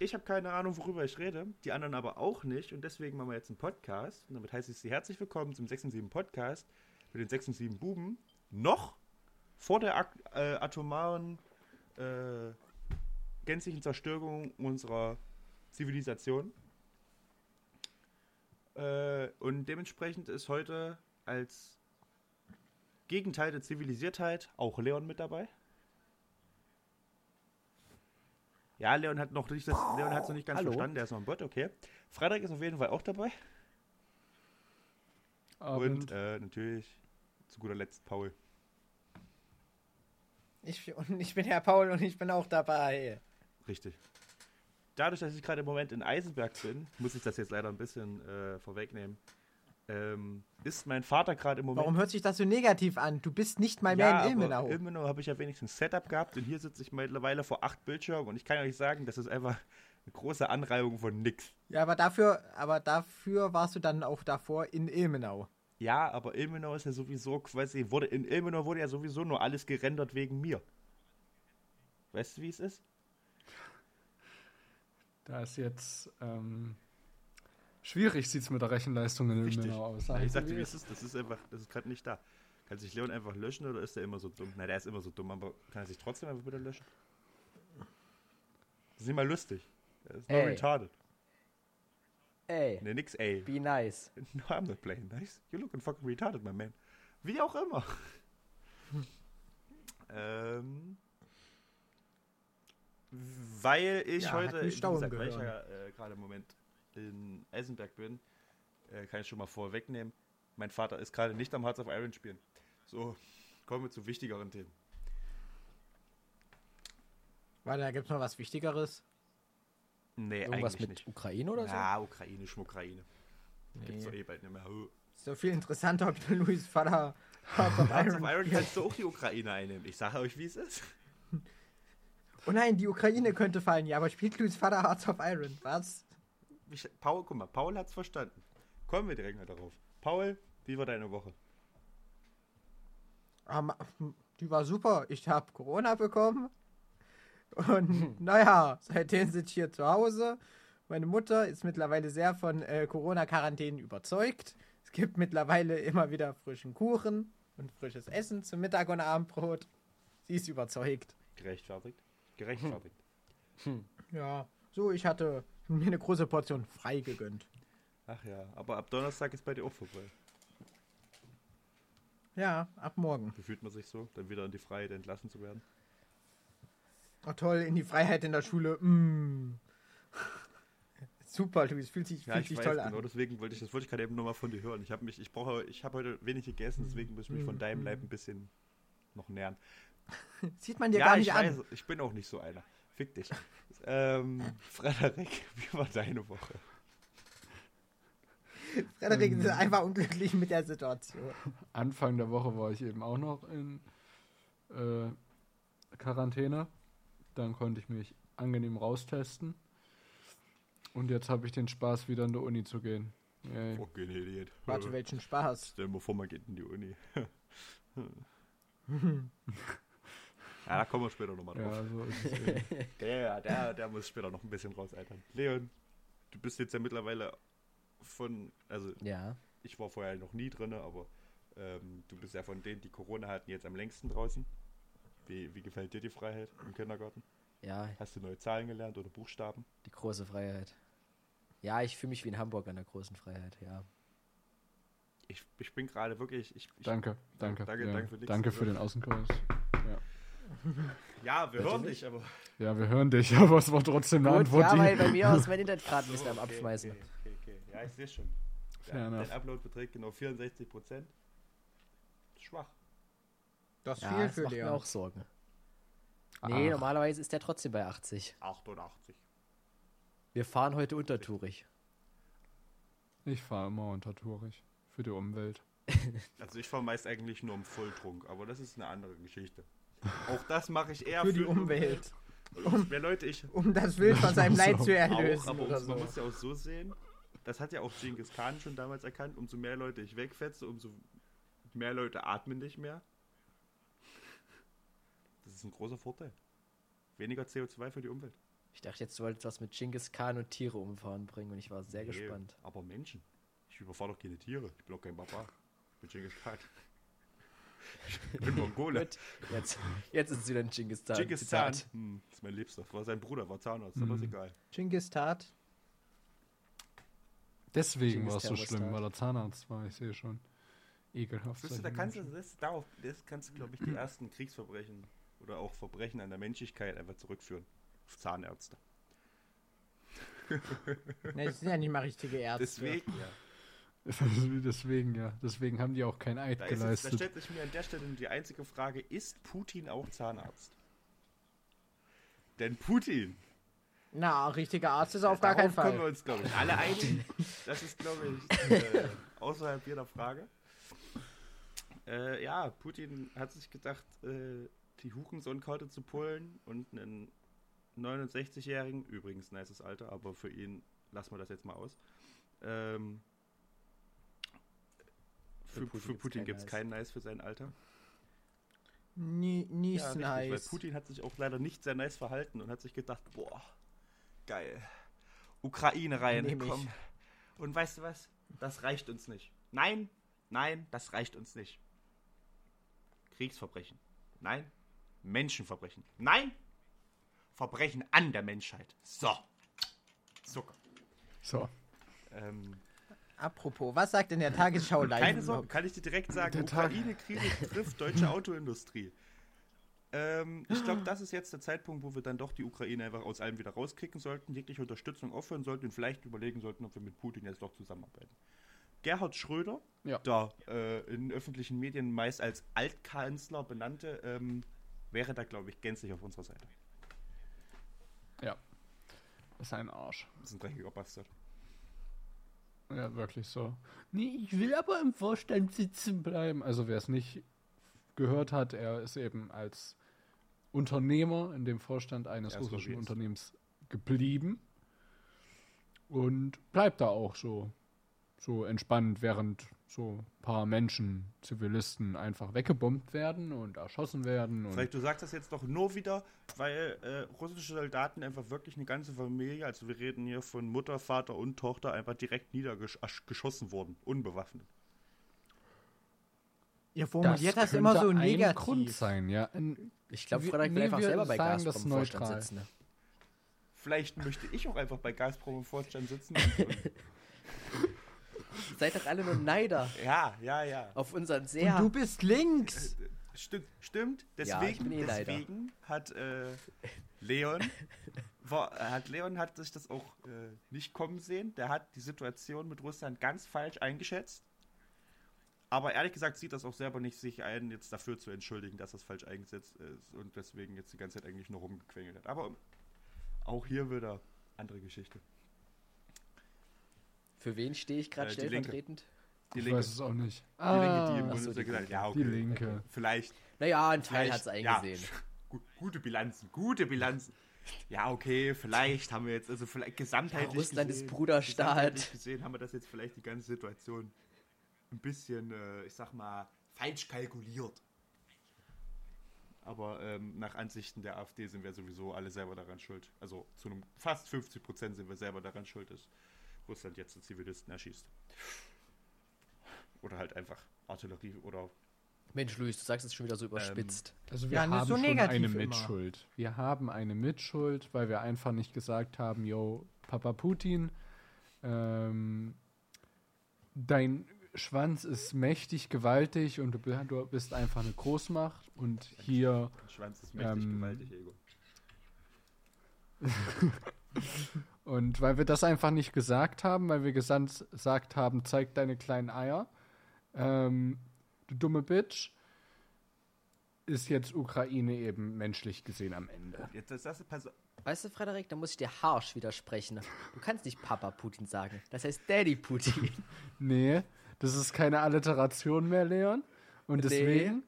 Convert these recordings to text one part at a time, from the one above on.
ich habe keine Ahnung, worüber ich rede, die anderen aber auch nicht und deswegen machen wir jetzt einen Podcast. Und damit heiße ich Sie herzlich willkommen zum 6 und 7 Podcast mit den 6 und 7 Buben. Noch vor der äh, atomaren äh, gänzlichen Zerstörung unserer Zivilisation. Äh, und dementsprechend ist heute als Gegenteil der Zivilisiertheit auch Leon mit dabei. Ja, Leon hat noch nicht das, Leon hat es noch nicht ganz Hallo. verstanden, der ist noch ein Bot, okay. Frederik ist auf jeden Fall auch dabei. Abend. Und äh, natürlich zu guter Letzt Paul. Ich, und ich bin Herr Paul und ich bin auch dabei. Richtig. Dadurch, dass ich gerade im Moment in Eisenberg bin, muss ich das jetzt leider ein bisschen äh, vorwegnehmen. Ähm, ist mein Vater gerade im Moment. Warum hört sich das so negativ an? Du bist nicht mal ja, mehr in Ilmenau. aber Ilmenau habe ich ja wenigstens Setup gehabt und hier sitze ich mittlerweile vor acht Bildschirmen und ich kann euch sagen, das ist einfach eine große Anreihung von nix. Ja, aber dafür, aber dafür warst du dann auch davor in Ilmenau. Ja, aber Ilmenau ist ja sowieso quasi, wurde, in Ilmenau wurde ja sowieso nur alles gerendert wegen mir. Weißt du, wie es ist? Da ist jetzt ähm, schwierig, sieht es mit der Rechenleistung in Richtig. Ilmenau aus. Ja, ich sagte, wie wie es ist, das ist einfach, das ist gerade nicht da. Kann sich Leon einfach löschen oder ist er immer so dumm? Na, der ist immer so dumm, aber kann er sich trotzdem einfach wieder löschen? Das ist nicht mal lustig. Er ist nur Ey. retarded. Ey, Ne, nix, ey. be nice. No, I'm not playing nice. You're looking fucking retarded, my man. Wie auch immer. ähm, weil ich Ja, heute, gesagt, weil ich ja gehört. äh, gerade im Moment in Eisenberg bin, äh, kann ich schon mal vorwegnehmen. Mein Vater ist gerade nicht am Hearts of Iron spielen. So, kommen wir zu wichtigeren Themen. Warte, da gibt's noch was Wichtigeres. Nee, Irgendwas eigentlich mit nicht. Ukraine oder so? Ja, Ukraine, Schmuckraine. Gibt's doch Nee. eh bald nicht mehr. Doch viel interessanter, ob Louis Vater Hearts of Iron kannst du auch die Ukraine einnehmen. Ich sage euch, wie es ist. Oh nein, die Ukraine könnte fallen. Ja, aber spielt Louis Vater Hearts of Iron? Was? Ich, Paul, guck mal, Paul hat's verstanden. Kommen wir direkt mal darauf. Paul, wie war deine Woche? Ah, ma- die war super. Ich habe Corona bekommen. Und naja, seitdem sitze ich hier zu Hause. Meine Mutter ist mittlerweile sehr von äh, Corona-Quarantänen überzeugt. Es gibt mittlerweile immer wieder frischen Kuchen und frisches Essen zum Mittag und Abendbrot. Sie ist überzeugt. Gerechtfertigt? Gerechtfertigt. Ja, so, ich hatte mir eine große Portion frei gegönnt. Ach ja, aber ab Donnerstag ist bei dir auch vorbei. Ja, ab morgen. Wie fühlt man sich so, dann wieder in die Freiheit entlassen zu werden? Oh, toll, in die Freiheit in der Schule. Mm. Super, Luis, fühlt sich, Ja, fühlt ich sich weiß, toll genau an. deswegen wollte ich, das wollte ich gerade eben nur mal von dir hören. Ich habe mich, ich brauche, ich habe heute wenig gegessen, deswegen muss ich mich von deinem Leib ein bisschen noch nähern. Sieht man dir ja, gar ich nicht weiß, an. ich bin auch nicht so einer. Fick dich. ähm, Frederik, wie war deine Woche? Frederik Ähm. ist einfach unglücklich mit der Situation. Anfang der Woche war ich eben auch noch in äh, Quarantäne. Dann konnte ich mich angenehm raustesten. Und jetzt habe ich den Spaß, wieder in die Uni zu gehen. Yay. Fucking Idiot. Warte, welchen Spaß. Stell dir mal vor, man geht in die Uni. ja, da kommen wir später nochmal drauf. Ja, so ist es eben. Der, der, der muss später noch ein bisschen rausaltern. Leon, du bist jetzt ja mittlerweile von, also Ja. ich war vorher noch nie drin, aber ähm, du bist ja von denen, die Corona hatten, jetzt am längsten draußen. Wie, wie gefällt dir die Freiheit im Kindergarten? Ja, Hast du neue Zahlen gelernt oder Buchstaben? die große Freiheit. Ja, ich fühle mich wie in Hamburg an der großen Freiheit, ja. Ich, ich bin gerade wirklich. Ich, ich, Danke, danke. Danke, ja. danke für nix. danke für den Außenkurs. Ja, wir hören dich, aber. Ja, wir hören dich, aber es war trotzdem eine Gut, Antwort, ja, weil bei mir aus mein Internet gerade ein bisschen am Okay, Abschmeißen. Okay, okay, okay. Ja, ich sehe schon. Fair Der, enough. der Upload beträgt genau 64 Prozent. Schwach. Das ist Ja, viel das für macht mir Leon. auch Sorgen. Nee, Ach. normalerweise ist der trotzdem bei 80. 88. Wir fahren heute untertourig. Ich fahre immer untertourig. Für die Umwelt. Also ich fahre meist eigentlich nur im Volltrunk, aber das ist eine andere Geschichte. Auch das mache ich eher Für die Umwelt. Um, mehr Leute, ich Um das Wild von seinem Leid So. zu auch, erlösen. aber oder umso, man so. muss ja auch so sehen, das hat ja auch Genghis Khan schon damals erkannt, umso mehr Leute ich wegfetze, umso mehr Leute atmen nicht mehr. Das ist ein großer Vorteil. Weniger CO2 für die Umwelt. Ich dachte jetzt, du wolltest was mit Genghis Khan und Tiere umfahren bringen und ich war sehr Nee, gespannt. Aber Menschen. Ich überfahre doch keine Tiere. Ich bin doch kein Papa. Ich bin Genghis Khan. Ich bin Mongole. Jetzt, jetzt ist es wieder ein Genghis Khan. Genghis Khan. Hm, das ist mein Liebster. War sein Bruder, war Zahnarzt, aber ist Mhm. egal. Genghis Tat. Deswegen war es so schlimm, weil er Zahnarzt war. Ich sehe schon. Ekelhaft. Solche da kannst du, das, darauf, das kannst du, glaube ich, die ersten Kriegsverbrechen oder auch Verbrechen an der Menschlichkeit einfach zurückführen. Auf Zahnärzte. Ne, das sind ja nicht mal richtige Ärzte. Deswegen, ja. Deswegen, ja. Deswegen haben die auch kein Eid Da, ist jetzt, da geleistet. stellt sich mir an der Stelle die einzige Frage, ist Putin auch Zahnarzt? Denn Putin, Na, richtiger Arzt ist er auf gar keinen können wir Fall. uns, glaube ich, alle einigen. Das ist, glaube ich, äh, außerhalb jeder Frage. Äh, ja, Putin hat sich gedacht, äh, die Hurensohn-Karte zu pullen und einen 69-Jährigen, übrigens nices Alter, aber für ihn lassen wir das jetzt mal aus. Ähm, für, Für Putin für Putin gibt es Nice. kein Nice für sein Alter. Nie, nie Ja, richtig, weil nice. Putin hat sich auch leider nicht sehr nice verhalten und hat sich gedacht, boah, geil. Ukraine rein, komm. Und weißt du was? Das reicht uns nicht. Nein, nein, das reicht uns nicht. Kriegsverbrechen. Nein. Menschenverbrechen. Nein. Verbrechen an der Menschheit. So. Zucker. So. Ähm, Apropos, was sagt in der Tagesschau live? Keine Sorge, kann ich dir direkt sagen. Ukraine-Krise trifft deutsche Autoindustrie. Ähm, ich glaube, das ist jetzt der Zeitpunkt, wo wir dann doch die Ukraine einfach aus allem wieder rauskicken sollten, jegliche Unterstützung aufhören sollten und vielleicht überlegen sollten, ob wir mit Putin jetzt doch zusammenarbeiten. Gerhard Schröder, Ja. der äh, in öffentlichen Medien meist als Altkanzler benannte, ähm, wäre da, glaube ich, gänzlich auf unserer Seite. Ja. Das ist ein Arsch. Das ist ein dreckiger Bastard. Ja, wirklich so. Nee, ich will aber im Vorstand sitzen bleiben. Also wer es nicht gehört hat, er ist eben als Unternehmer in dem Vorstand eines ist russischen Lobbyist. Unternehmens geblieben und bleibt da auch so, so entspannt, während so ein paar Menschen, Zivilisten einfach weggebombt werden und erschossen werden. Und Vielleicht du sagst das jetzt doch nur wieder, weil äh, russische Soldaten einfach wirklich eine ganze Familie, also wir reden hier von Mutter, Vater und Tochter, einfach direkt niedergeschossen wurden, unbewaffnet. Ihr formuliert das, immer könnte so ein negativ. Grund sein, ja. Ich glaube, Frederik will nee, einfach selber bei sagen Gazprom das im Vorstand sitzen. Ne? Vielleicht möchte ich auch einfach bei Gazprom im Vorstand sitzen. Und, und, Seid doch alle nur Neider ja, ja, ja. auf unseren Und sehr... du bist links. Stimmt, stimmt. Ja, ich Deswegen, bin eh deswegen hat äh, Leon, war, hat Leon hat sich das auch äh, nicht kommen sehen. Der hat die Situation mit Russland ganz falsch eingeschätzt. Aber ehrlich gesagt sieht das auch selber nicht sich ein, jetzt dafür zu entschuldigen, dass das falsch eingesetzt ist und deswegen jetzt die ganze Zeit eigentlich nur rumgequengelt hat. Aber auch hier wieder andere Geschichte. Für wen stehe ich gerade Äh, die Linke. stellvertretend? Die ich Linke, weiß es auch nicht. die, Linke, die im Ah, so, Bundestag die gesagt ja, okay. die Linke. Vielleicht Naja, ein Teil hat es eingesehen. Ja, gu- gute Bilanzen, gute Bilanzen. Ja, okay, vielleicht haben wir jetzt, also vielleicht gesamtheitlich Russland ist gesehen, Bruderstaat. gesamtheitlich gesehen haben wir das jetzt vielleicht die ganze Situation ein bisschen, äh, ich sag mal, falsch kalkuliert. Aber ähm, nach Ansichten der AfD sind wir sowieso alle selber daran schuld. Also zu einem fast 50 Prozent sind wir selber daran schuld, dass Russland jetzt die Zivilisten erschießt. Oder halt einfach Artillerie oder Mensch, Luis, du sagst es schon wieder so überspitzt. Also wir Ja, nicht haben so schon negativ eine immer. Mitschuld. Wir haben eine Mitschuld, weil wir einfach nicht gesagt haben, yo, Papa Putin, ähm, dein Schwanz ist mächtig, gewaltig und du, bi- du bist einfach eine Großmacht und hier Schwanz ist mächtig Ähm, gewaltig, Ego. und weil wir das einfach nicht gesagt haben, weil wir gesagt haben, zeig deine kleinen Eier, ähm, du dumme Bitch, ist jetzt Ukraine eben menschlich gesehen am Ende. Jetzt, das, das, pass, Weißt du, Frederik, da muss ich dir harsch widersprechen. Du kannst nicht Papa Putin sagen. Das heißt Daddy Putin. Nee, das ist keine Alliteration mehr, Leon. Und Nee. deswegen.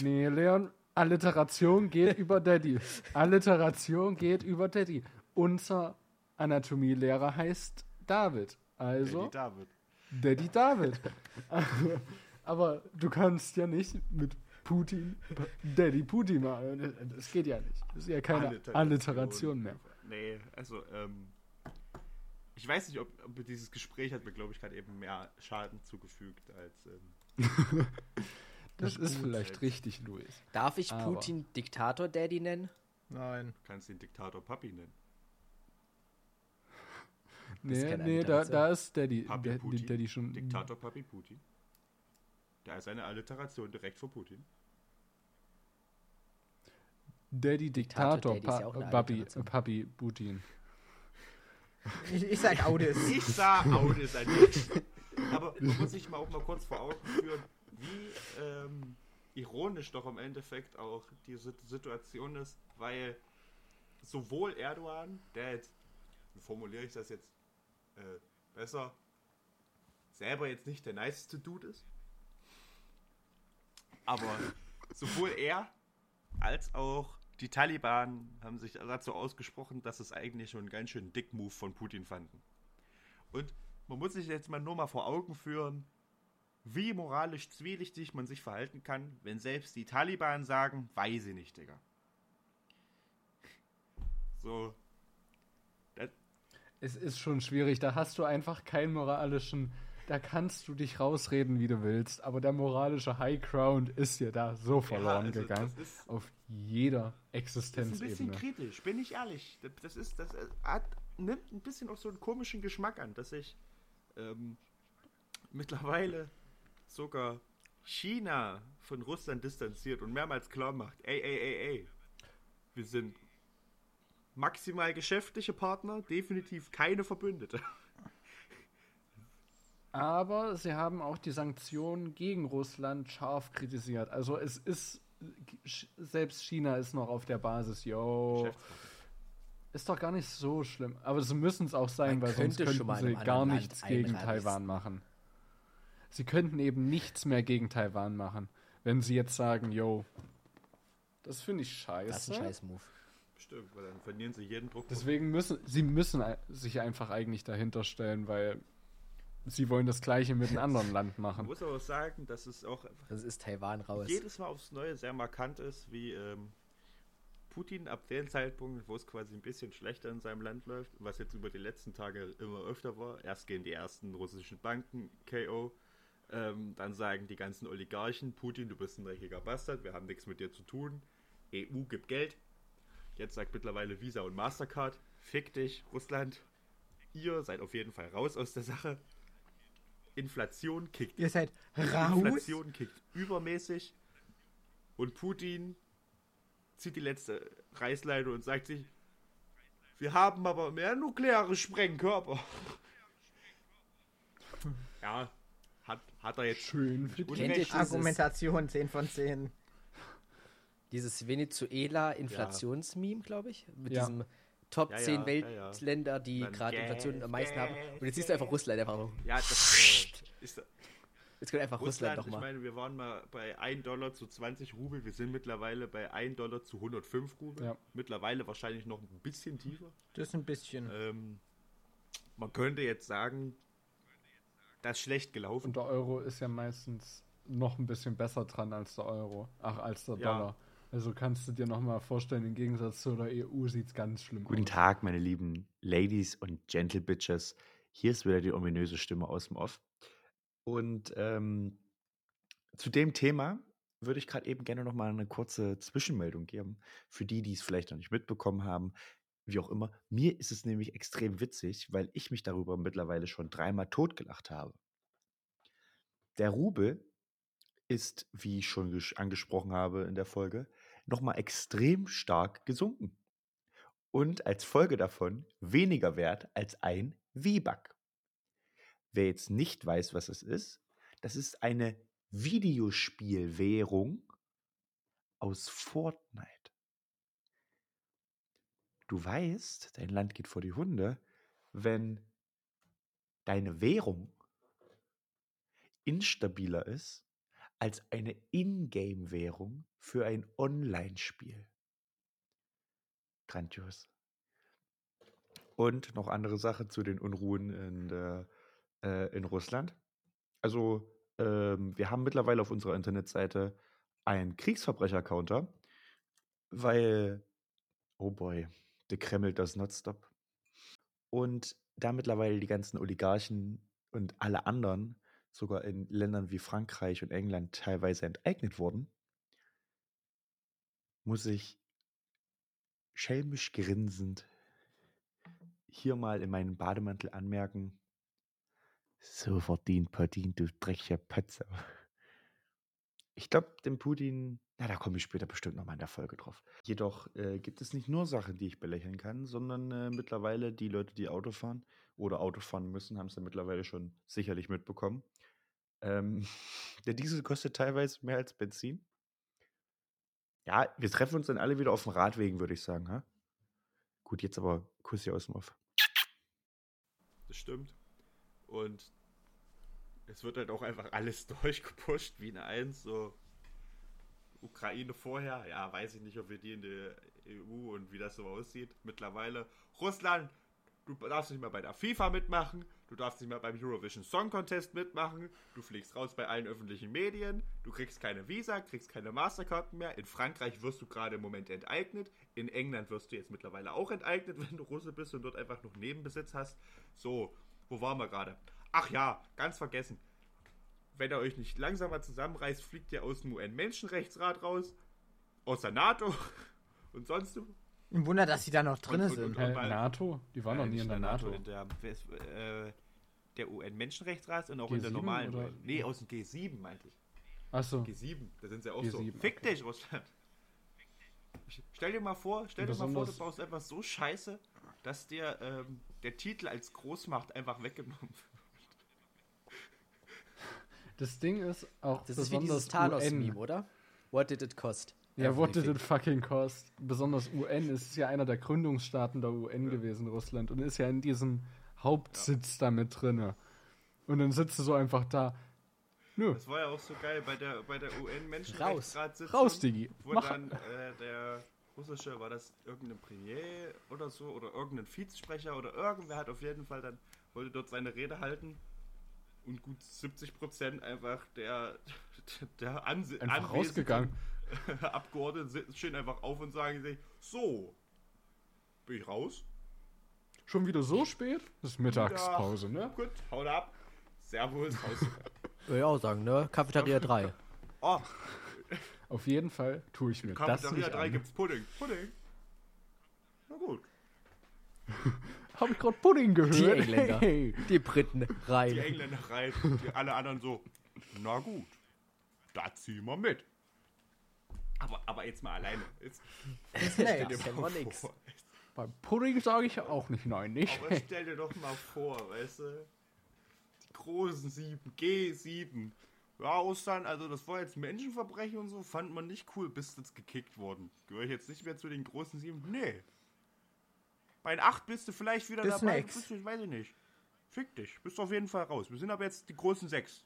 Nee, Leon, Alliteration geht über Daddy. Alliteration geht über Daddy. Unser Anatomielehrer heißt David. Also Lady David. Daddy David. Aber du kannst ja nicht mit Putin, Daddy Putin mal. Das geht ja nicht. Das ist ja keine Alliteration mehr. Nee, also, ähm, ich weiß nicht, ob, ob dieses Gespräch hat mir, glaube ich, gerade eben mehr Schaden zugefügt als. Ähm, Das ist vielleicht richtig, Luis. Darf ich Aber- Putin Diktator-Daddy nennen? Nein. du kannst den Diktator Papi nennen. Nee, nee, da, da ist Daddy, Papi der, Putin. Daddy schon. Diktator Papi Putin. Da ist eine Alliteration direkt vor Putin. Daddy Diktator Daddy pa Papi. Papi Putin. Ich, ich sag Audis. Ich sah Audis. Aber man muss sich mal auch mal kurz vor Augen führen, wie ähm, ironisch doch im Endeffekt auch diese Situation ist, weil sowohl Erdogan, der jetzt, wie formuliere ich das jetzt äh, besser, selber jetzt nicht der niceste Dude ist, aber sowohl er als auch die Taliban haben sich dazu ausgesprochen, dass es eigentlich schon einen ganz schön dick Move von Putin fanden. Und man muss sich jetzt mal nur mal vor Augen führen, wie moralisch zwielichtig man sich verhalten kann, wenn selbst die Taliban sagen, weiß ich nicht, Digga. So. Es ist schon schwierig, da hast du einfach keinen moralischen, da kannst du dich rausreden, wie du willst, aber der moralische High Ground ist dir da so verloren also gegangen. auf jeder das ist ein bisschen kritisch, bin ich ehrlich. Das- ist, das hat, nimmt ein bisschen auch so einen komischen Geschmack an, dass sich ähm, mittlerweile sogar China von Russland distanziert und mehrmals klar macht, ey, ey, ey, ey, wir sind maximal geschäftliche Partner, definitiv keine Verbündete. Aber sie haben auch die Sanktionen gegen Russland scharf kritisiert. Also es ist, selbst China ist noch auf der Basis, yo, ist doch gar nicht so schlimm. Aber sie müssen es auch sein, Man weil sonst könnten sie gar nichts Land gegen. Taiwan machen. Sie könnten eben nichts mehr gegen Taiwan machen, wenn sie jetzt sagen, yo, das finde ich scheiße. Das ist ein scheiß Move. Stimmt, weil dann verlieren sie jeden Druck. Deswegen müssen sie müssen sich einfach eigentlich dahinter stellen, weil sie wollen das Gleiche mit einem anderen Land Man machen. muss aber sagen, dass es auch einfach Das ist Taiwan raus. jedes Mal aufs Neue sehr markant ist, wie ähm, Putin ab dem Zeitpunkt, wo es quasi ein bisschen schlechter in seinem Land läuft, was jetzt über die letzten Tage immer öfter war. Erst gehen die ersten russischen Banken KO, ähm, dann sagen die ganzen Oligarchen, Putin, du bist ein dreckiger Bastard, wir haben nichts mit dir zu tun. EU gibt Geld. Jetzt sagt mittlerweile Visa und Mastercard, fick dich, Russland. Ihr seid auf jeden Fall raus aus der Sache. Inflation kickt Ihr seid raus. Inflation kickt übermäßig und Putin zieht die letzte Reißleine und sagt sich, wir haben aber mehr nukleare Sprengkörper. ja, hat, hat er jetzt Schön. Kennt Argumentation 10 von 10. Dieses Venezuela-Inflationsmeme, glaube ich. Mit Ja. diesem Top Ja, 10 ja, ja, ja. Weltländer, die gerade Inflation am meisten haben. Und jetzt siehst du einfach Russland einfach. Ja, das ist Jetzt kommt einfach Russland, Russland. Ich nochmal. meine, wir waren mal bei 1 Dollar zu 20 Rubel. Wir sind mittlerweile bei 1 Dollar zu 105 Rubel. Ja. Mittlerweile wahrscheinlich noch ein bisschen tiefer. Das ist ein bisschen. Ähm, man könnte jetzt sagen, das ist schlecht gelaufen. Und der Euro ist ja meistens noch ein bisschen besser dran als der Euro. Ach, als der Ja. Dollar. Also kannst du dir nochmal vorstellen, im Gegensatz zu der EU sieht es ganz schlimm Guten aus. Tag, meine lieben Ladies und Gentle Bitches. Hier ist wieder die ominöse Stimme aus dem Off. Und ähm, zu dem Thema würde ich gerade eben gerne noch mal eine kurze Zwischenmeldung geben. Für die, die es vielleicht noch nicht mitbekommen haben, wie auch immer. Mir ist es nämlich extrem witzig, weil ich mich darüber mittlerweile schon dreimal totgelacht habe. Der Rubel ist, wie ich schon angesprochen habe in der Folge, nochmal extrem stark gesunken und als Folge davon weniger wert als ein V-Buck. Wer jetzt nicht weiß, was es ist, das ist eine Videospielwährung aus Fortnite. Du weißt, dein Land geht vor die Hunde, wenn deine Währung instabiler ist als eine Ingame-Währung für ein Online-Spiel. Grandios. Und noch andere Sache zu den Unruhen in, der, äh, in Russland. Also, ähm, wir haben mittlerweile auf unserer Internetseite ein Kriegsverbrecher-Counter, weil, oh boy, der Kreml does not stop. Und da mittlerweile die ganzen Oligarchen und alle anderen sogar in Ländern wie Frankreich und England teilweise enteignet wurden, muss ich schelmisch grinsend hier mal in meinen Bademantel anmerken, so verdient Putin, du dreckiger Patzer. Ich glaube, dem Putin, na, da komme ich später bestimmt nochmal in der Folge drauf. Jedoch äh, gibt es nicht nur Sachen, die ich belächeln kann, sondern äh, mittlerweile die Leute, die Auto fahren oder Auto fahren müssen, haben es ja mittlerweile schon sicherlich mitbekommen. Ähm, der Diesel kostet teilweise mehr als Benzin. Ja, wir treffen uns dann alle wieder auf dem Radwegen, würde ich sagen. Ha? Gut, jetzt aber Kuss hier aus dem Off. Das stimmt. Und es wird halt auch einfach alles durchgepusht wie eine Eins. So Ukraine vorher, ja, weiß ich nicht, ob wir die in der EU und wie das so aussieht. Mittlerweile Russland, du darfst nicht mehr bei der FIFA mitmachen, du darfst nicht mehr beim Eurovision Song Contest mitmachen, du fliegst raus bei allen öffentlichen Medien, du kriegst keine Visa, kriegst keine Masterkarten mehr. In Frankreich wirst du gerade im Moment enteignet, in England wirst du jetzt mittlerweile auch enteignet, wenn du Russe bist und dort einfach noch Nebenbesitz hast. So, wo waren wir gerade? Ach ja, ganz vergessen. Wenn ihr euch nicht langsamer zusammenreißt, fliegt ihr aus dem UN-Menschenrechtsrat raus, aus der NATO und sonst Ein Wunder, dass sie da noch drin Und- und- sind. und- Hä, weil- NATO? Die waren noch nie in der NATO. In der, äh, der UN-Menschenrechtsrat und auch in der G7 normalen. oder-. Nee, aus dem G7 meinte ich. Achso. G7, da sind sie auch G7, so. Fick okay. dich, Russland. Stell dir mal vor, stell dir mal vor, du Besonders- baust einfach so scheiße, dass dir ähm, der Titel als Großmacht einfach weggenommen wird. Das Ding ist auch Das ist wie besonders dieses Thanos-Meme, UN. oder? What did it cost? Ja, what did it fucking cost? Besonders UN ist ja einer der Gründungsstaaten der UN gewesen, Russland, und ist ja in diesem Hauptsitz da mit drinne. Und dann sitzt du so einfach da. Nö, Das war ja auch so geil bei der, bei der UN-Menschenrechtsratssitzung. raus, Digi. Wo Mach. dann äh, der russische, war das irgendein Premier oder so, oder irgendein Vizesprecher oder irgendwer hat auf jeden Fall dann, wollte dort seine Rede halten und gut 70 Prozent einfach der, der Anse Einfach anwesenden rausgegangen. Abgeordneten stehen einfach auf und sagen sich, so, bin ich raus? Schon wieder so spät? Das ist Mittagspause, ne? Gut, haut ab. Servus, raus. Würde ich auch sagen, ne? Cafeteria 3. Oh, Auf jeden Fall tue ich mir das Cafeteria nicht 3 an. gibt's Pudding. Pudding. Na gut. Habe ich gerade Pudding gehört? Die Engländer. Hey. Die Briten Die rein. Engländer rein, die alle anderen so, na gut, da ziehen wir mit. Aber, aber jetzt mal alleine. Jetzt, dir Snacks. kennt mal man nix. Beim Pudding sage ich auch nicht nein, nicht. Aber stell dir doch mal vor, weißt du, die großen sieben, G7. Ja, Russland, also das war jetzt Menschenverbrechen und so, fand man nicht cool, bist jetzt gekickt worden. Gehöre ich jetzt nicht mehr zu den großen sieben? Nee. Bei den acht bist du vielleicht wieder Die dabei. Snacks. Bist du, weiß ich nicht. Fick dich, bist du auf jeden Fall raus. Wir sind aber jetzt die großen sechs.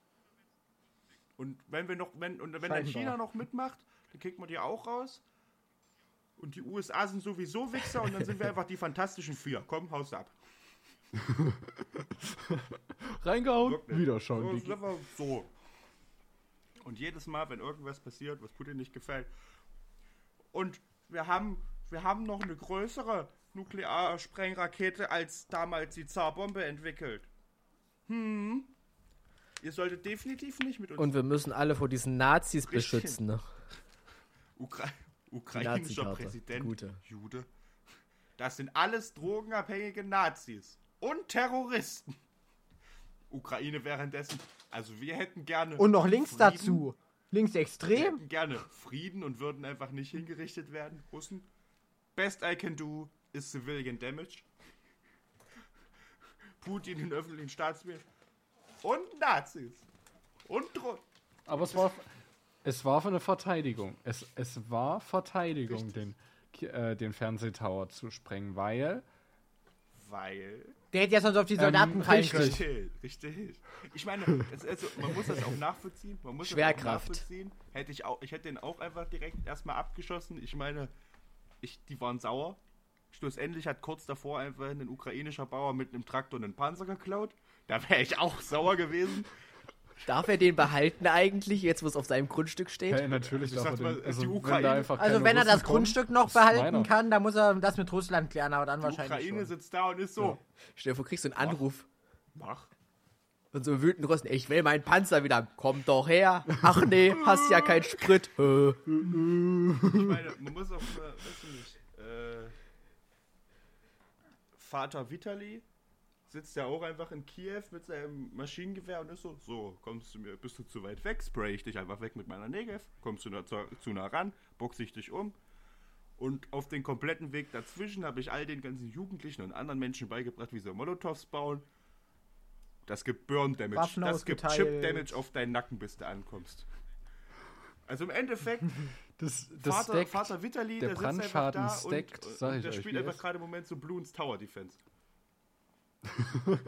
Und wenn wir noch, wenn, und wenn dann. China noch mitmacht, dann kriegt man die auch raus. Und die USA sind sowieso Wichser und dann sind wir einfach die fantastischen vier. Komm, haust ab. Reingehauen, Wirklich. wieder schauen. So, so. Und jedes Mal, wenn irgendwas passiert, was Putin nicht gefällt. Und wir haben, wir haben noch eine größere Nuklearsprengrakete als damals die Zarbombe entwickelt. Hm. Ihr solltet definitiv nicht mit uns. Und wir müssen alle vor diesen Nazis Richtig. beschützen, ne? Ukra ukrainischer Präsident, gute. Jude. Das sind alles drogenabhängige Nazis und Terroristen. Ukraine währenddessen. Also wir hätten gerne. Und noch links Frieden. dazu. Wir Linksextrem. hätten gerne Frieden und würden einfach nicht hingerichtet werden, Russen. Best I can do is civilian damage. Putin in öffentlichen Staatsmedien. Und Nazis. Und Dro Aber es war, es war für eine Verteidigung. Es, es war Verteidigung, den, äh, den Fernsehtower zu sprengen, weil Weil. Der hätte ja sonst auf die Soldaten Ähm, fallen richtig. können. Richtig, richtig. Ich meine, es, also, man muss das auch nachvollziehen. Man muss Schwerkraft. Das auch nachvollziehen. Hätte ich auch, ich hätte den auch einfach direkt erstmal abgeschossen. Ich meine, ich, die waren sauer. Schlussendlich hat kurz davor einfach ein ukrainischer Bauer mit einem Traktor einen Panzer geklaut. Da wäre ich auch sauer gewesen. Darf er den behalten eigentlich, jetzt wo es auf seinem Grundstück steht? Ja, natürlich Ich darf er mal, den. die Also, wenn Ukraine- da einfach Also wenn er das Grundstück noch behalten meiner. kann, dann muss er das mit Russland klären, aber dann Die wahrscheinlich Ukraine schon. sitzt da und ist so. Stell dir vor, kriegst du einen Anruf Mach. von so wütenden Russen. Ich will meinen Panzer wieder. Komm doch her. Ach nee, hast ja keinen Sprit. Äh. Ich meine, man muss auch mal, weiß ich nicht, äh, Vater Vitali sitzt ja auch einfach in Kiew mit seinem Maschinengewehr und ist so, so, kommst du mir, bist du zu weit weg, spray ich dich einfach weg mit meiner Negev, kommst du da zu, zu nah ran, boxe ich dich um. Und auf den kompletten Weg dazwischen habe ich all den ganzen Jugendlichen und anderen Menschen beigebracht, wie sie Molotovs bauen. Das gibt Burn Damage, Waffen das gibt Chip. Damage auf deinen Nacken, bis du ankommst. Also im Endeffekt Das, das Vater, stackt. Vater Vitali, der der, Brandschaden da stackt, und, sag und ich der euch, spielt einfach gerade im Moment so Bloons Tower Defense.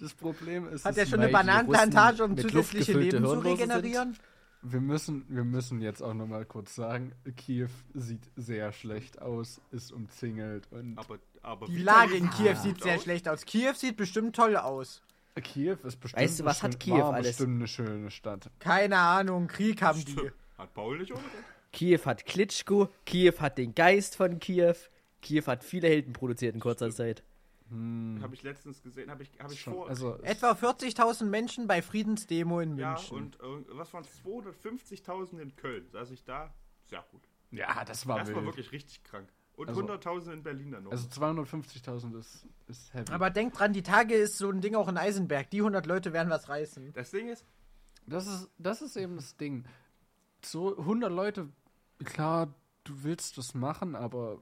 Das Problem ist, Hat er schon eine die Bananenplantage, um zusätzliche Leben zu sind? regenerieren? Wir müssen, wir müssen jetzt auch nochmal kurz sagen, Kiew sieht sehr schlecht aus, ist umzingelt und Aber, aber Die Lage in Kiew gut sieht sehr schlecht aus. Kiew sieht bestimmt toll aus. Kiew ist bestimmt, Weißt du, was eine hat Kiew war alles? bestimmt eine schöne Stadt. Keine Ahnung, Krieg haben die. Stimmt. Hat Paul nicht unrecht? Kiew hat Klitschko, Kiew hat den Geist von Kiew, Kiew hat viele Helden produziert in kurzer Zeit. Habe ich letztens gesehen, habe ich, hab ich Schon, vor. also Etwa 40.000 Menschen bei Friedensdemo in ja, München. und äh, was waren 250.000 in Köln? Saß ich da? Sehr gut. ja, das war Das wild. war wirklich richtig krank. Und Also- 100.000 in Berlin dann noch. also 250.000 ist, ist heavy. Aber denkt dran, die Tage ist so ein Ding auch in Eisenberg. Die 100 Leute werden was reißen. das Ding ist, Das ist, das ist eben das Ding. So 100 Leute, klar, du willst das machen, aber.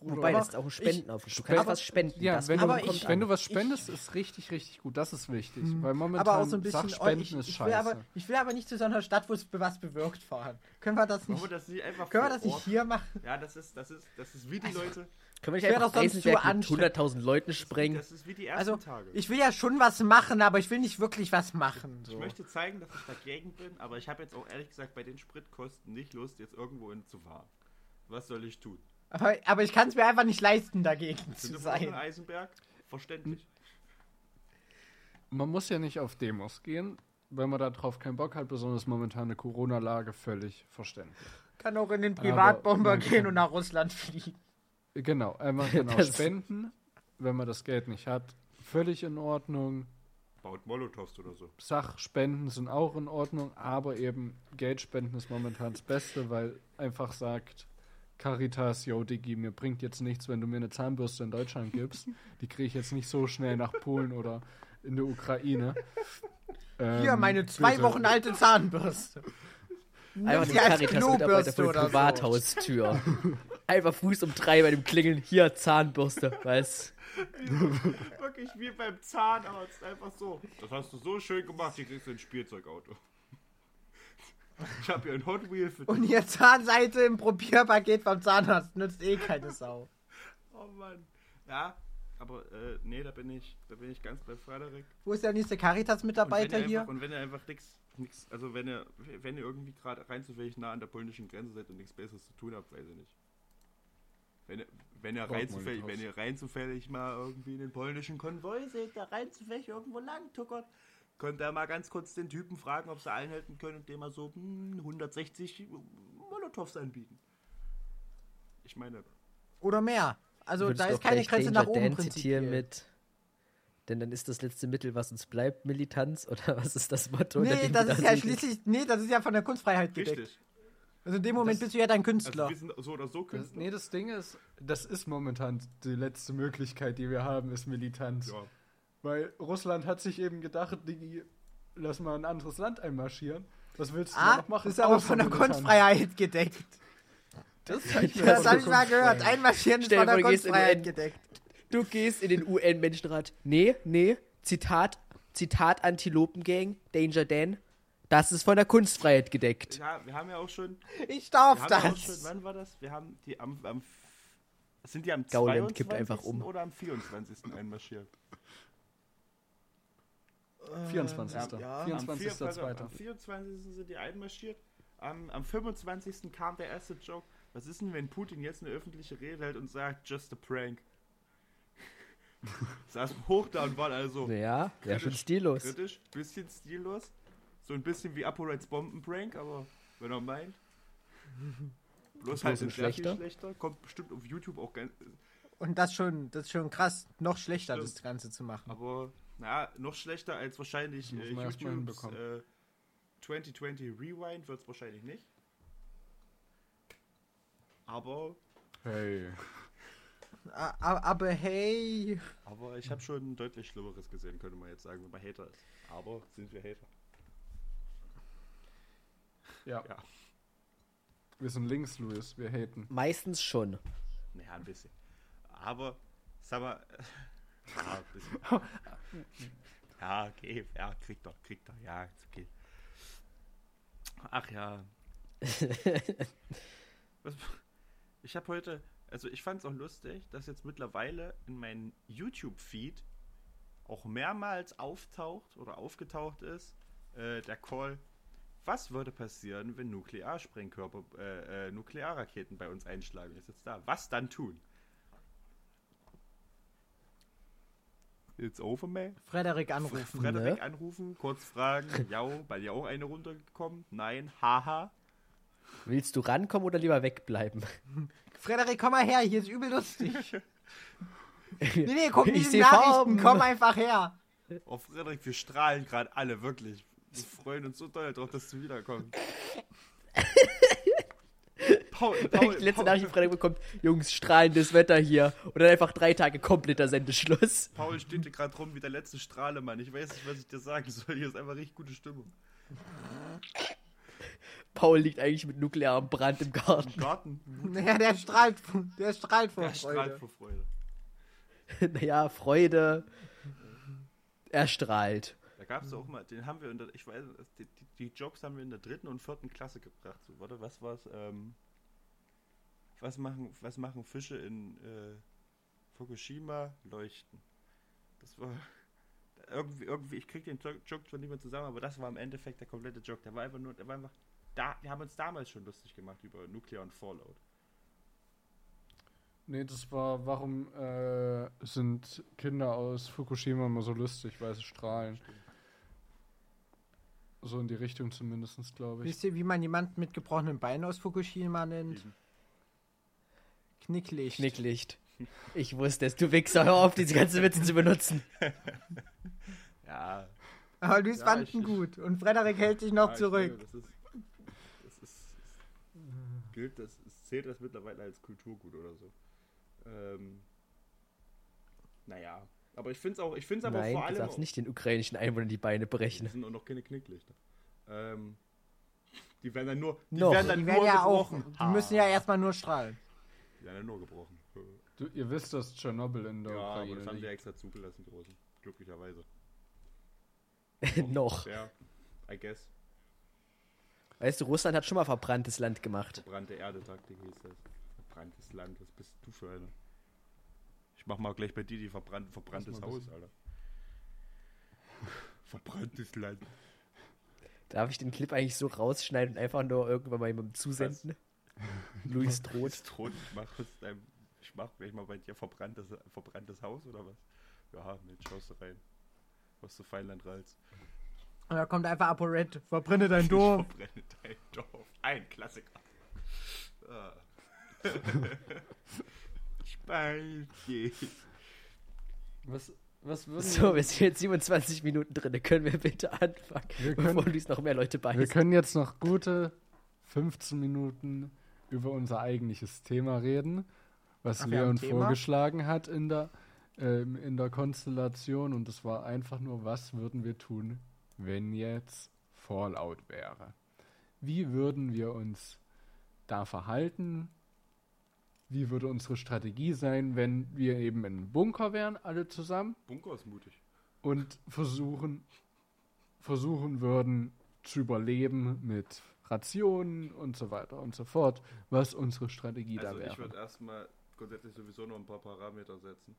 Bruder, Wobei, das ist auch ein Spendenaufruf. Du kannst was spenden. ja, das wenn, Aber du, ich- wenn du was ich- spendest, ist richtig, richtig gut. Das ist wichtig. Weil momentan Aber auch so ein bisschen. Sachspenden ich, ist ich, scheiße. will aber, ich will aber nicht zu so einer Stadt, wo es was bewirkt fahren. Können wir das nicht, das nicht einfach können wir das nicht hier machen? Ja, das ist, das ist, das ist wie die Leute. Können wir Ich nicht einfach doch sonst zu Eisenberg mit anstrengend. 100.000 Leuten sprengen? Das ist wie die ersten Also, Tage. ich will ja schon was machen, aber ich will nicht wirklich was machen. Ich So. möchte zeigen, dass ich dagegen bin, aber ich habe jetzt auch ehrlich gesagt bei den Spritkosten nicht Lust, jetzt irgendwo hinzufahren. Was soll ich tun? Aber, aber ich kann es mir einfach nicht leisten, dagegen zu sein. Eisenberg? Verständlich. Man muss ja nicht auf Demos gehen, wenn man darauf keinen Bock hat, besonders momentan eine Corona-Lage völlig verständlich. Kann auch in den Privatbomber man gehen kann- und nach Russland fliegen. Genau, einfach genau Das- spenden, wenn man das Geld nicht hat. Völlig in Ordnung. Baut Molotovs oder so. Sachspenden sind auch in Ordnung, aber eben Geldspenden ist momentan das Beste, weil einfach sagt Caritas, yo Digi, mir bringt jetzt nichts, wenn du mir eine Zahnbürste in Deutschland gibst. Die kriege ich jetzt nicht so schnell nach Polen oder in der Ukraine. Hier, Ähm, meine zwei bitte. Wochen alte Zahnbürste. Einfach die Caritas-Mitarbeiter vor der so. Privathaustür. Einfach Fuß um drei bei dem Klingeln. Hier, Zahnbürste. Weißt Wirklich wie beim Zahnarzt, einfach so. Das hast du so schön gemacht, hier kriegst du ein Spielzeugauto. Ich habe hier ein Hot Wheel für Und dich. ihr Zahnseite im Probierpaket vom Zahnarzt nützt eh keine Sau. Oh Mann. Ja, aber äh, nee, da bin ich, da bin ich ganz bei Frederik. Wo ist der nächste Und Caritas-Mitarbeiter hier? einfach, und wenn ihr einfach nichts, nix, also wenn ihr, wenn ihr irgendwie gerade rein zufällig nah an der polnischen Grenze seid und nichts Besseres zu tun habt, weiß ich nicht. Wenn ihr, wenn ihr, rein zufällig, wenn ihr rein zufällig mal irgendwie in den polnischen Konvoi seht, der rein zufällig irgendwo lang tuckert, könnt ihr mal ganz kurz den Typen fragen, ob sie einhalten können und dem mal so hm, 160 Molotovs anbieten. Ich meine, Oder mehr. Also da ist keine Grenze nach oben prinzipiell. mit. Denn dann ist das letzte Mittel, was uns bleibt, Militanz? Oder was ist das Motto? Nee, das ist ja schließlich, nee, das ist ja von der Kunstfreiheit gedeckt. richtig. Also in dem Moment Das- bist du ja dein Also Künstler. wir sind so oder so Das, Künstler. nee, das Ding ist, das ist momentan die letzte Möglichkeit, die wir haben, ist Militanz. Ja. Weil Russland hat sich eben gedacht, Digi, lass mal ein anderes Land einmarschieren. Was willst du ah, noch machen? das ist aber Außer von der. Kunstfreiheit gedeckt. Das, kann ich mir Das habe ich mal gehört. Einmarschieren ist von der vor, du gehst in Kunstfreiheit den- gedeckt. Du gehst in den UN-Menschenrat. Nee, nee. Zitat, Zitat Antilopengang, Danger Dan. Das ist von der Kunstfreiheit gedeckt. Ja, wir haben ja auch schon Ich darf Wir haben ja auch das. schon, wann war das? Wir haben die am, am sind die am Gauland 22. kippt einfach um. oder am 24. einmarschiert? 24. ja. Am, 24. vier- also Zweiter. am 24. sind die einmarschiert. Am, am 25. kam der erste Joke. Was ist denn, wenn Putin jetzt eine öffentliche Rede hält und sagt, just a prank? saßen hoch da und waren also Ja, wäre schon Kritisch- stillos. kritisch, bisschen stillos. So ein bisschen wie ApoReds Bombenprank, aber wenn er meint. Bloß halt in in sehr schlechter. schlechter. Kommt bestimmt auf YouTube auch ganz. Und das schon, das ist schon krass, noch schlechter Stimmt. das Ganze zu machen. Aber, naja, noch schlechter als wahrscheinlich äh, YouTubes äh, 2020 Rewind wird es wahrscheinlich nicht. Aber, Hey. Aber hey, aber ich habe schon deutlich Schlimmeres gesehen, könnte man jetzt sagen, wenn man Hater ist. Aber sind wir Hater? Ja. Ja. Wir sind links, Luis. Wir haten. Meistens schon. Naja, ein bisschen. Aber, sag mal. Ja, ja, okay. Ja, kriegt er, kriegt er. Ja, ist okay. Ach ja. Ich habe heute. Also, ich fand es auch lustig, dass jetzt mittlerweile in meinem YouTube-Feed auch mehrmals auftaucht oder aufgetaucht ist, äh, der Call. Was würde passieren, wenn Nuklearsprengkörper, äh, äh, Nuklearraketen bei uns einschlagen? Ist jetzt da. Was dann tun? It's over, man. Frederik Fr anrufen. Frederik ne? anrufen, kurz fragen, ja, bei dir auch eine runtergekommen? Nein, haha. Willst du rankommen oder lieber wegbleiben? Frederik, komm mal her, hier ist übel lustig. Nee, nee, guck Ich nicht die Nachrichten, komm einfach her. Oh, Frederik, wir strahlen gerade alle, wirklich. Wir freuen uns so doll drauf, dass du wiederkommst. Paul, Paul, Die letzte Paul, Nachricht, Freitag bekommt, Jungs, strahlendes Wetter hier. Und dann einfach drei Tage kompletter Sendeschluss. Paul steht hier gerade rum wie der letzte Strahlemann. Ich weiß nicht, was ich dir sagen soll. Hier ist einfach richtig gute Stimmung. Paul liegt eigentlich mit nuklearem Brand im Garten. Im Garten. Naja, der strahlt, der strahlt vor Er strahlt Freude. vor Freude. naja, Freude. Er strahlt. Da gab es auch mal, den haben wir in der, ich weiß, die, die, die Jokes haben wir in der dritten und vierten Klasse gebracht. So, warte, was war's? Ähm, was machen, was machen Fische in äh, Fukushima? Leuchten. Das war irgendwie, irgendwie, ich krieg den Jo- Joke schon nicht mehr zusammen, aber das war im Endeffekt der komplette Joke. Der war einfach nur, der war einfach, da, wir haben uns damals schon lustig gemacht über Nuclear und Fallout. Nee, das war, warum äh, sind Kinder aus Fukushima immer so lustig, weil sie strahlen. So in die Richtung zumindest, glaube ich. Wisst ihr, wie man jemanden mit gebrochenem Bein aus Fukushima nennt? Eben. Knicklicht. Knicklicht. Ich wusste es, du Wichser, hör auf, diese ganzen Witze zu benutzen. Ja, Aber Luis Ja, fand ihn gut. Und Frederik hält sich noch Ja, zurück. glaube, Das ist, das ist, das gilt das, es zählt das mittlerweile als Kulturgut oder so. Ähm, naja, aber ich finde es auch, ich finde es aber Nein, vor du allem, darfst auch- nicht den ukrainischen Einwohnern die Beine die brechen. sind auch noch keine Knicklichter. Ähm, die werden dann nur, die Noch. werden dann Die nur werden ja auch, gebrochen. die müssen ja erstmal nur strahlen. Die werden dann nur gebrochen. Du, ihr wisst, dass Tschernobyl in der Ja, aber Ukraine das haben liegt. extra zugelassen, die Russen. Glücklicherweise. Noch. Ja, I guess. Weißt du, Russland hat schon mal verbranntes Land gemacht. Verbrannte Erde-Taktik hieß das. Verbranntes Land, was bist du für eine? Ich mach mal gleich bei dir die verbrannt, verbranntes Haus, Alter. Verbranntes Land. Darf ich den Clip eigentlich so rausschneiden und einfach nur irgendwann mal jemandem zusenden? Luis droht. Ist tot. Ich mach, deinem, ich mach gleich mal bei dir verbranntes, verbranntes Haus oder was? Ja, Mensch, schaust du rein. Was du Feinland ralst. Und da kommt einfach ApoRed. Verbrenne dein Ich Dorf. verbrenne dein Dorf. Ein Klassiker. Ah. Spalte. Was, was würden So, wir sind jetzt 27 Minuten drin. Können wir bitte anfangen, Wir bevor können- Luis noch mehr Leute Wir beißt? können jetzt noch gute 15 Minuten über unser eigentliches Thema reden, was Ach, Leon vorgeschlagen hat in der, ähm, in der Konstellation. Und das war einfach nur, was würden wir tun, wenn jetzt Fallout wäre? Wie würden wir uns da verhalten? Wie würde unsere Strategie sein, wenn wir eben in einem Bunker wären, alle zusammen? Bunker ist mutig. und versuchen, versuchen würden zu überleben mit Rationen und so weiter und so fort, was unsere Strategie da Also ich wäre. würde erstmal grundsätzlich sowieso noch ein paar Parameter setzen.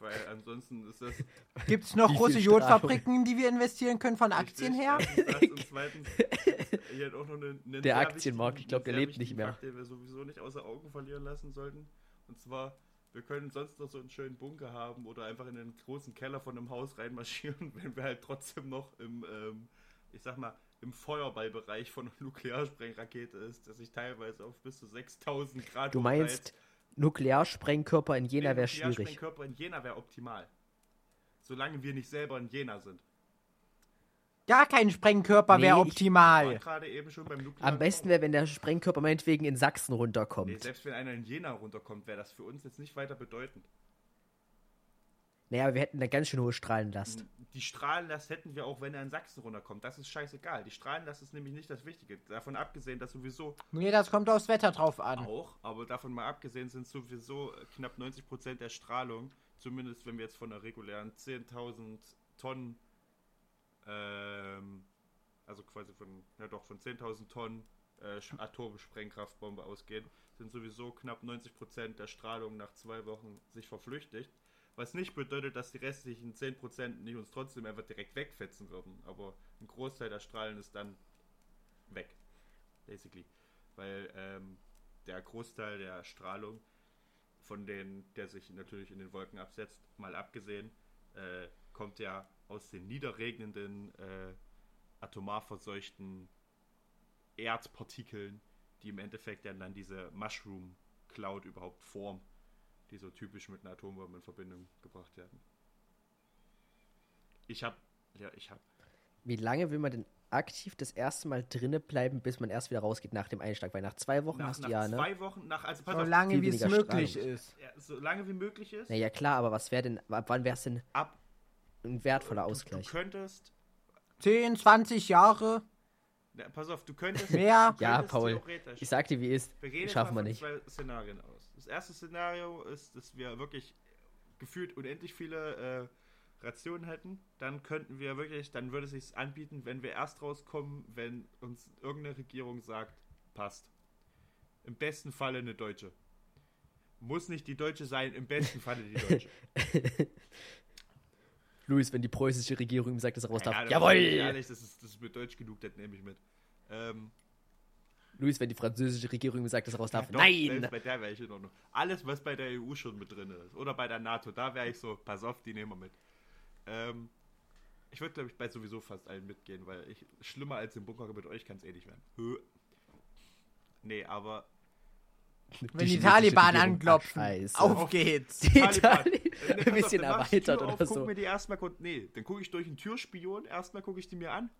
Weil ansonsten ist das Gibt es noch große? Jodfabriken, in die wir investieren können von Aktien her? Zweitens, Der Aktienmarkt, ich glaub, der lebt nicht mehr. Fakt, den wir sowieso nicht außer Augen verlieren lassen sollten. Und zwar Wir können sonst noch so einen schönen Bunker haben oder einfach in den großen Keller von einem Haus reinmarschieren, wenn wir halt trotzdem noch im, ähm, ich sag mal, im Feuerballbereich von einer Nuklearsprengrakete ist, der sich teilweise auf bis zu 6000 Grad Du meinst, Nuklearsprengkörper in Jena wäre schwierig. Nuklearsprengkörper in Jena wäre optimal. Solange wir nicht selber in Jena sind. Gar kein Sprengkörper Nee, wäre ich- optimal. gerade eben schon beim Nuklear. Am besten wäre, wenn der Sprengkörper meinetwegen in Sachsen Nee, runterkommt. selbst wenn einer in Jena runterkommt, wäre das für uns jetzt nicht weiter bedeutend. Naja, aber wir hätten eine ganz schön hohe Strahlenlast. Die Strahlenlast hätten wir auch, wenn er in Sachsen runterkommt. Das ist scheißegal. Die Strahlenlast ist nämlich nicht das Wichtige. Davon abgesehen, dass sowieso Nee, das kommt aufs Wetter drauf an. auch, aber davon mal abgesehen sind sowieso äh, knapp 90% der Strahlung, zumindest wenn wir jetzt von einer regulären 10.000 Tonnen, ähm, also quasi von, ja doch, von 10.000 Tonnen äh, Atomsprengkraftbombe ausgehen, sind sowieso knapp 90% der Strahlung nach zwei Wochen sich verflüchtigt. Was nicht bedeutet, dass die restlichen 10% nicht uns trotzdem einfach direkt wegfetzen würden. Aber ein Großteil der Strahlen ist dann weg. Basically. Weil ähm, der Großteil der Strahlung, von denen, der sich natürlich in den Wolken absetzt, mal abgesehen, äh, kommt ja aus den niederregnenden, äh, atomar verseuchten Erdpartikeln, die im Endeffekt dann, dann diese Mushroom Cloud überhaupt formen, die so typisch mit einer Atombombe in Verbindung gebracht werden. Ich hab, ja, ich hab, Wie lange will man denn aktiv das erste Mal drinnen bleiben, bis man erst wieder rausgeht nach dem Einschlag? Weil nach zwei Wochen nach, hast nach du ja, ne? zwei Wochen, nach, also pass So auf, lange wie es möglich Strahlung. ist. ja, so lange wie möglich ist, Naja, klar, aber was wäre denn, ab wann wäre es denn ab, ein wertvoller du, du Ausgleich? könntest 10, 20 Jahre Ja, pass auf, du könntest. mehr. du Ja, könntest Paul, theoretisch- Ich sag dir, wie ist. wir reden jetzt Schaffen wir nicht. zwei Szenarien aus. Das erste Szenario ist, dass wir wirklich gefühlt unendlich viele äh, Rationen hätten. Dann könnten wir wirklich, dann würde es sich anbieten, wenn wir erst rauskommen, wenn uns irgendeine Regierung sagt, passt. Im besten Falle eine Deutsche. Muss nicht die Deutsche sein, im besten Falle die Deutsche. Luis, wenn die preußische Regierung ihm sagt, dass er raus darf. Ja, Jawohl! Ehrlich, das ist, das ist mir deutsch genug, das nehme ich mit. Ähm, Luis, wenn die französische Regierung ihm sagt, dass er raus darf. Doch, Nein! Selbst bei der wäre ich in Ordnung. Alles, was bei der EU schon mit drin ist. Oder bei der NATO, da wäre ich so, pass auf, die nehmen wir mit. Ähm, ich würde, glaube ich, bei sowieso fast allen mitgehen, weil ich schlimmer als im Bunker mit euch kann es eh nicht werden. Hö. Nee, aber Wenn die chinesische Taliban Regierung- anklopfen, scheiße. auf geht's. Die Taliban. Äh, ein bisschen die Tür erweitert auf, oder guck so. mir die erstmal. Nee, dann gucke ich durch einen Türspion. Erstmal gucke ich die mir an.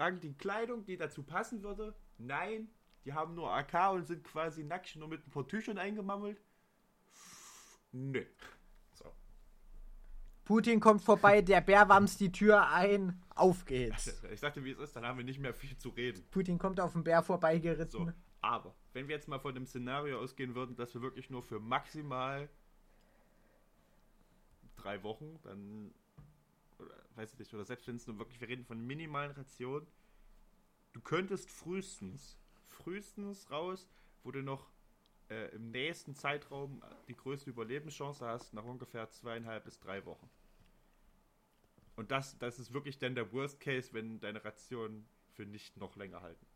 Tragen die Kleidung, die dazu passen würde? Nein. Die haben nur AK und sind quasi nackt nur mit ein paar Tüchern eingemammelt? Nee. So. Putin kommt vorbei, der Bär wamst die Tür ein, auf geht's. Ich sagte, wie es ist, dann haben wir nicht mehr viel zu reden. Putin kommt auf den Bär vorbeigeritten. So. Aber, wenn wir jetzt mal von dem Szenario ausgehen würden, dass wir wirklich nur für maximal drei Wochen, dann, weiß ich nicht, oder selbst wenn es nur wirklich, wir reden von minimalen Rationen, du könntest frühestens, frühestens raus, wo du noch äh, im nächsten Zeitraum die größte Überlebenschance hast, nach ungefähr zweieinhalb bis drei Wochen. Und das, das ist wirklich dann der Worst Case, wenn deine Rationen für nicht noch länger halten.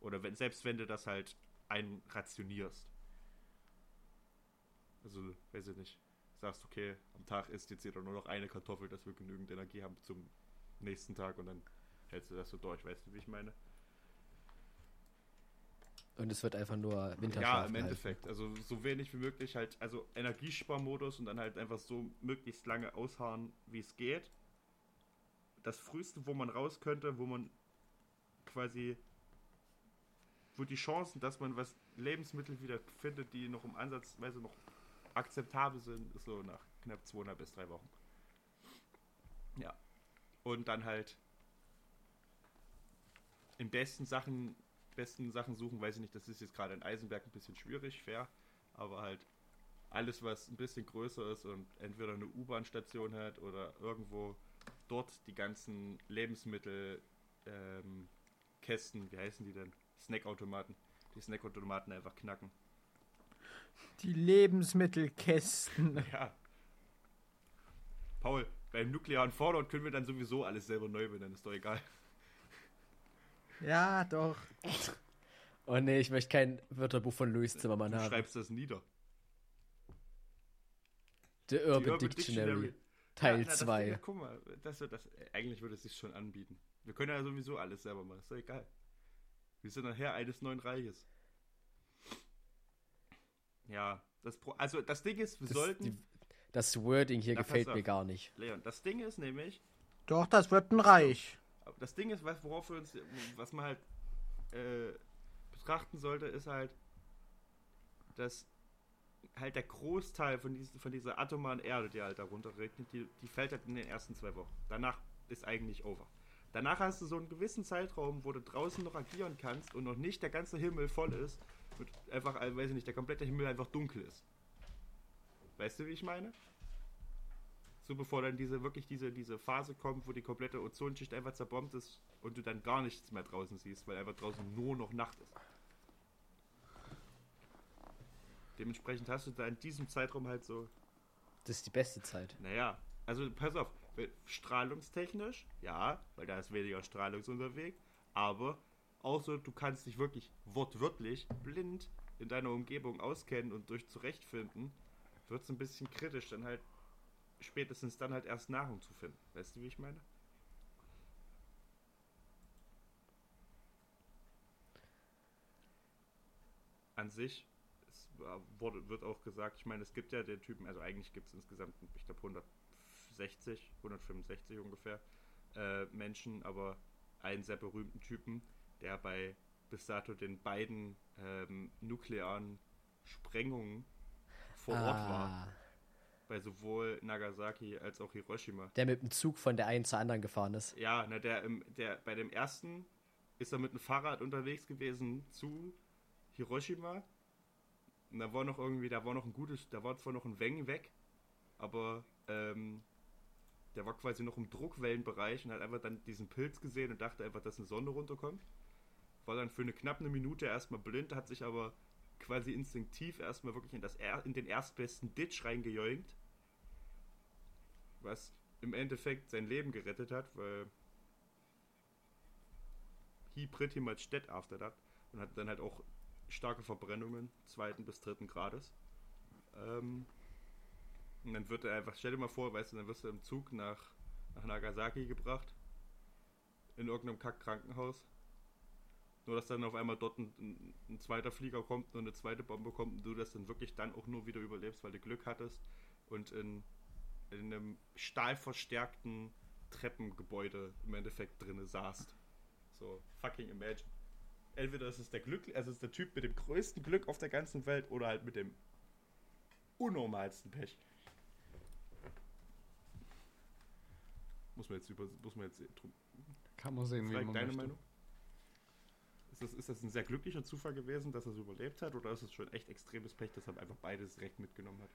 Oder wenn, selbst wenn du das halt einrationierst. Also, weiß ich nicht. Sagst, okay, am Tag isst jetzt jeder nur noch eine Kartoffel, dass wir genügend Energie haben zum nächsten Tag und dann hältst du das so durch. Weißt du, wie ich meine? Und es wird einfach nur Winterschlaf. Ja, im. Endeffekt. Also so wenig wie möglich halt, also Energiesparmodus und dann halt einfach so möglichst lange ausharren, wie es geht. Das früheste, wo man raus könnte, wo man quasi, wo die Chancen, dass man was Lebensmittel wieder findet, die noch im Ansatzweise noch akzeptabel sind, so nach knapp zweieinhalb bis drei Wochen. Ja. Und dann halt im besten Sachen, besten Sachen suchen, weiß ich nicht, das ist jetzt gerade in Eisenberg ein bisschen schwierig, fair, aber halt alles, was ein bisschen größer ist und entweder eine U-Bahn-Station hat oder irgendwo dort die ganzen Lebensmittel ähm, Kästen, wie heißen die denn? Snackautomaten. Die Snackautomaten einfach knacken. Die Lebensmittelkästen. Ja. Paul, beim nuklearen Fallout können wir dann sowieso alles selber neu benennen, ist doch egal. Ja, doch. Oh nee, ich möchte kein Wörterbuch von Louis Zimmermann Du haben. schreibst das nieder. The Die Urban, Dictionary, Teil Ja, na, das Ding 2. ist, Guck mal, das wird das, eigentlich würde es sich schon anbieten. Wir können ja sowieso alles selber machen, ist doch egal. Wir sind nachher eines neuen Reiches. Ja, das Pro also das Ding ist, wir Das, sollten. die, das Wording hier Na, gefällt mir gar nicht. Leon, das Ding ist nämlich, Doch, das wird ein Reich. Das Ding ist, was, worauf wir uns, was man halt äh, betrachten sollte, ist halt, dass halt der Großteil von, diesen, von dieser atomaren Erde, die halt darunter regnet, die, die fällt halt in den ersten zwei Wochen. Danach ist eigentlich over. Danach hast du so einen gewissen Zeitraum, wo du draußen noch agieren kannst und noch nicht der ganze Himmel voll ist und einfach, äh, weiß ich nicht, der komplette Himmel einfach dunkel ist. Weißt du, wie ich meine? So bevor dann diese wirklich diese, diese Phase kommt, wo die komplette Ozonschicht einfach zerbombt ist und du dann gar nichts mehr draußen siehst, weil einfach draußen nur noch Nacht ist. Dementsprechend hast du da in diesem Zeitraum halt so, Das ist die beste Zeit. naja, also pass auf, strahlungstechnisch, ja, weil da ist weniger Strahlung unterwegs, aber so, du kannst dich wirklich wortwörtlich blind in deiner Umgebung auskennen und durch zurechtfinden, wird es ein bisschen kritisch, dann halt spätestens dann halt erst Nahrung zu finden. Weißt du, wie ich meine? An sich es wurde, wird auch gesagt, ich meine, es gibt ja den Typen, also eigentlich gibt es insgesamt, ich glaube 160, 165 ungefähr äh, Menschen, aber einen sehr berühmten Typen, der bei bis dato den beiden ähm, nuklearen Sprengungen vor Ort war Ah, bei sowohl Nagasaki als auch Hiroshima. der mit dem Zug von der einen zur anderen gefahren ist. Ja, na, der, im- der bei dem ersten ist er mit dem Fahrrad unterwegs gewesen zu Hiroshima. Und da war noch irgendwie, da war noch ein gutes, da war zwar noch ein Weng weg, aber ähm, der war quasi noch im Druckwellenbereich und hat einfach dann diesen Pilz gesehen und dachte einfach, dass eine Sonne runterkommt. War dann für eine knappe eine Minute erstmal blind, hat sich aber quasi instinktiv erstmal wirklich in, das in den erstbesten Ditch reingejoinkt. Was im Endeffekt sein Leben gerettet hat, weil he pretty much dead after that und hatte dann halt auch starke Verbrennungen zweiten bis dritten Grades. Ähm, und dann wird er einfach, stell dir mal vor, weißt du, dann wirst du im Zug nach, nach Nagasaki gebracht, in irgendeinem Kack-Krankenhaus. Nur, dass dann auf einmal dort ein, ein, zweiter Flieger kommt und eine zweite Bombe kommt und du das dann wirklich dann auch nur wieder überlebst, weil du Glück hattest und in, in einem stahlverstärkten Treppengebäude im Endeffekt drinne saßt. So, fucking imagine. Entweder ist es der Glück, also ist der Typ mit dem größten Glück auf der ganzen Welt oder halt mit dem unnormalsten Pech. Muss man jetzt über, muss man jetzt drum. Kann man sehen, wie man deine möchte. Meinung? Ist das, ist das ein sehr glücklicher Zufall gewesen, dass er es überlebt hat, oder ist es schon echt extremes Pech, dass er einfach beides direkt mitgenommen hat?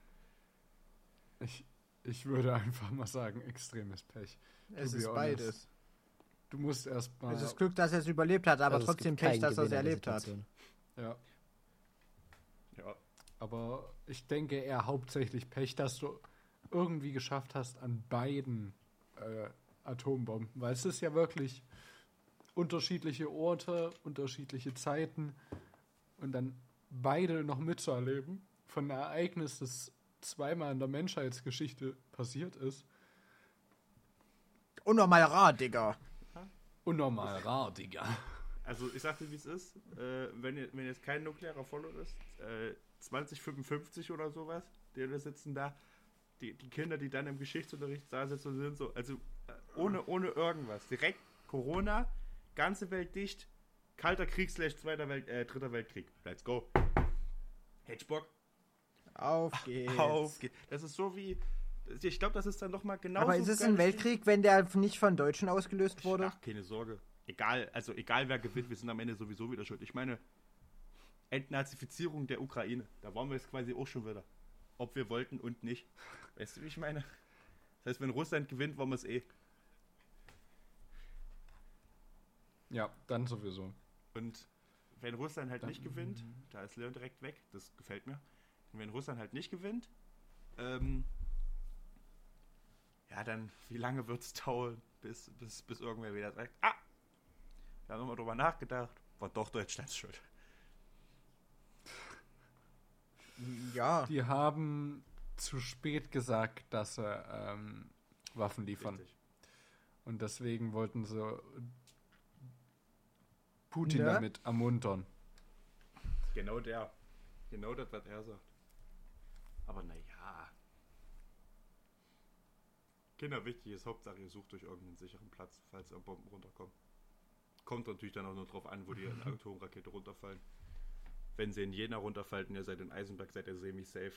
Ich, ich würde einfach mal sagen, extremes Pech. Es ist honest. beides. Du musst erst mal. Es ist Glück, dass er es überlebt hat, aber Also trotzdem Pech, dass er es erlebt hat. Ja, Ja, aber ich denke eher hauptsächlich Pech, dass du irgendwie geschafft hast an beiden äh, Atombomben. Weil es ist ja wirklich unterschiedliche Orte, unterschiedliche Zeiten und dann beide noch mitzuerleben von einem Ereignis, das zweimal in der Menschheitsgeschichte passiert ist. Unnormal rar, Digga. Unnormal rar, Digga. Also ich sagte, wie es ist. Äh, wenn, wenn jetzt kein nuklearer Fallout ist, äh, 2055 oder sowas, die da sitzen da, die, die Kinder, die dann im Geschichtsunterricht da sitzen, sind so, also äh, ohne, ohne irgendwas. Direkt Corona, ganze Welt dicht, kalter Krieg slash zweiter Welt, äh, dritter Weltkrieg. Let's go. Hedgebock, Auf geht's. auf geht. Das ist so wie, ich glaube, das ist dann nochmal genau Aber ist es ein Weltkrieg, wenn der nicht von Deutschen ausgelöst wurde? Ach, keine Sorge. Egal, also egal wer gewinnt, wir sind am Ende sowieso wieder schuld. Ich meine, Entnazifizierung der Ukraine. Da waren wir jetzt quasi auch schon wieder. Ob wir wollten und nicht. Weißt du, wie ich meine? Das heißt, wenn Russland gewinnt, wollen wir es eh. Ja, dann sowieso. Und wenn Russland halt nicht gewinnt, da ist Leon direkt weg, das gefällt mir. Und wenn Russland halt nicht gewinnt, ähm, ja, dann, wie lange wird es dauern, bis, bis, bis irgendwer wieder sagt, ah, wir haben nochmal drüber nachgedacht, war doch Deutschlands Schuld. Ja. Die haben zu spät gesagt, dass sie ähm, Waffen liefern. Richtig. Und deswegen wollten sie Putin Ne? damit ermuntern. Genau der. Genau das, was er sagt. Aber naja. Kinder, wichtig ist, Hauptsache ihr sucht euch irgendeinen sicheren Platz, falls da Bomben runterkommen. Kommt natürlich dann auch nur drauf an, wo die Atomrakete runterfallen. Wenn sie in Jena runterfallen und ihr seid in Eisenberg, seid ihr semi-safe.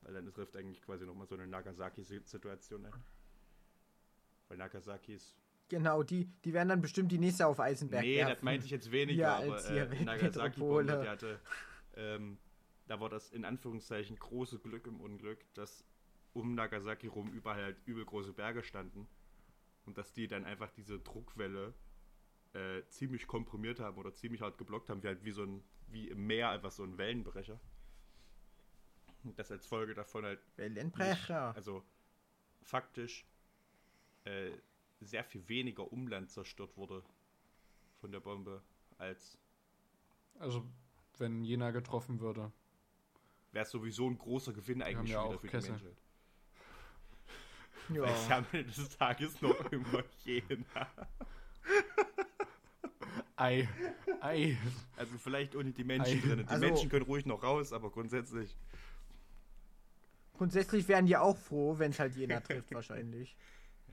Weil dann trifft eigentlich quasi nochmal so eine Nagasaki-Situation ein. Weil Nagasaki ist Genau, die, die werden dann bestimmt die nächste auf Eisenberg Nee, werfen. das meinte ich jetzt weniger, Ja, aber äh, Nagasaki. Bombe, die hatte, ähm, da war das in Anführungszeichen große Glück im Unglück, dass um Nagasaki rum überall halt übel große Berge standen und dass die dann einfach diese Druckwelle äh, ziemlich komprimiert haben oder ziemlich hart geblockt haben, wie halt wie so ein, wie im Meer einfach so ein Wellenbrecher. Und das als Folge davon halt Wellenbrecher. also faktisch äh, sehr viel weniger Umland zerstört wurde von der Bombe, als Also, wenn Jena getroffen würde. wäre es sowieso ein großer Gewinn eigentlich ja wieder auch für Kessel. die Menschheit. Weil es Ja. am Ende des Tages noch immer Jena. Ei, Ei. Also vielleicht ohne die Menschen Ei. drin. Die Also- Menschen können ruhig noch raus, aber grundsätzlich. Grundsätzlich wären die auch froh, wenn es halt Jena trifft, wahrscheinlich.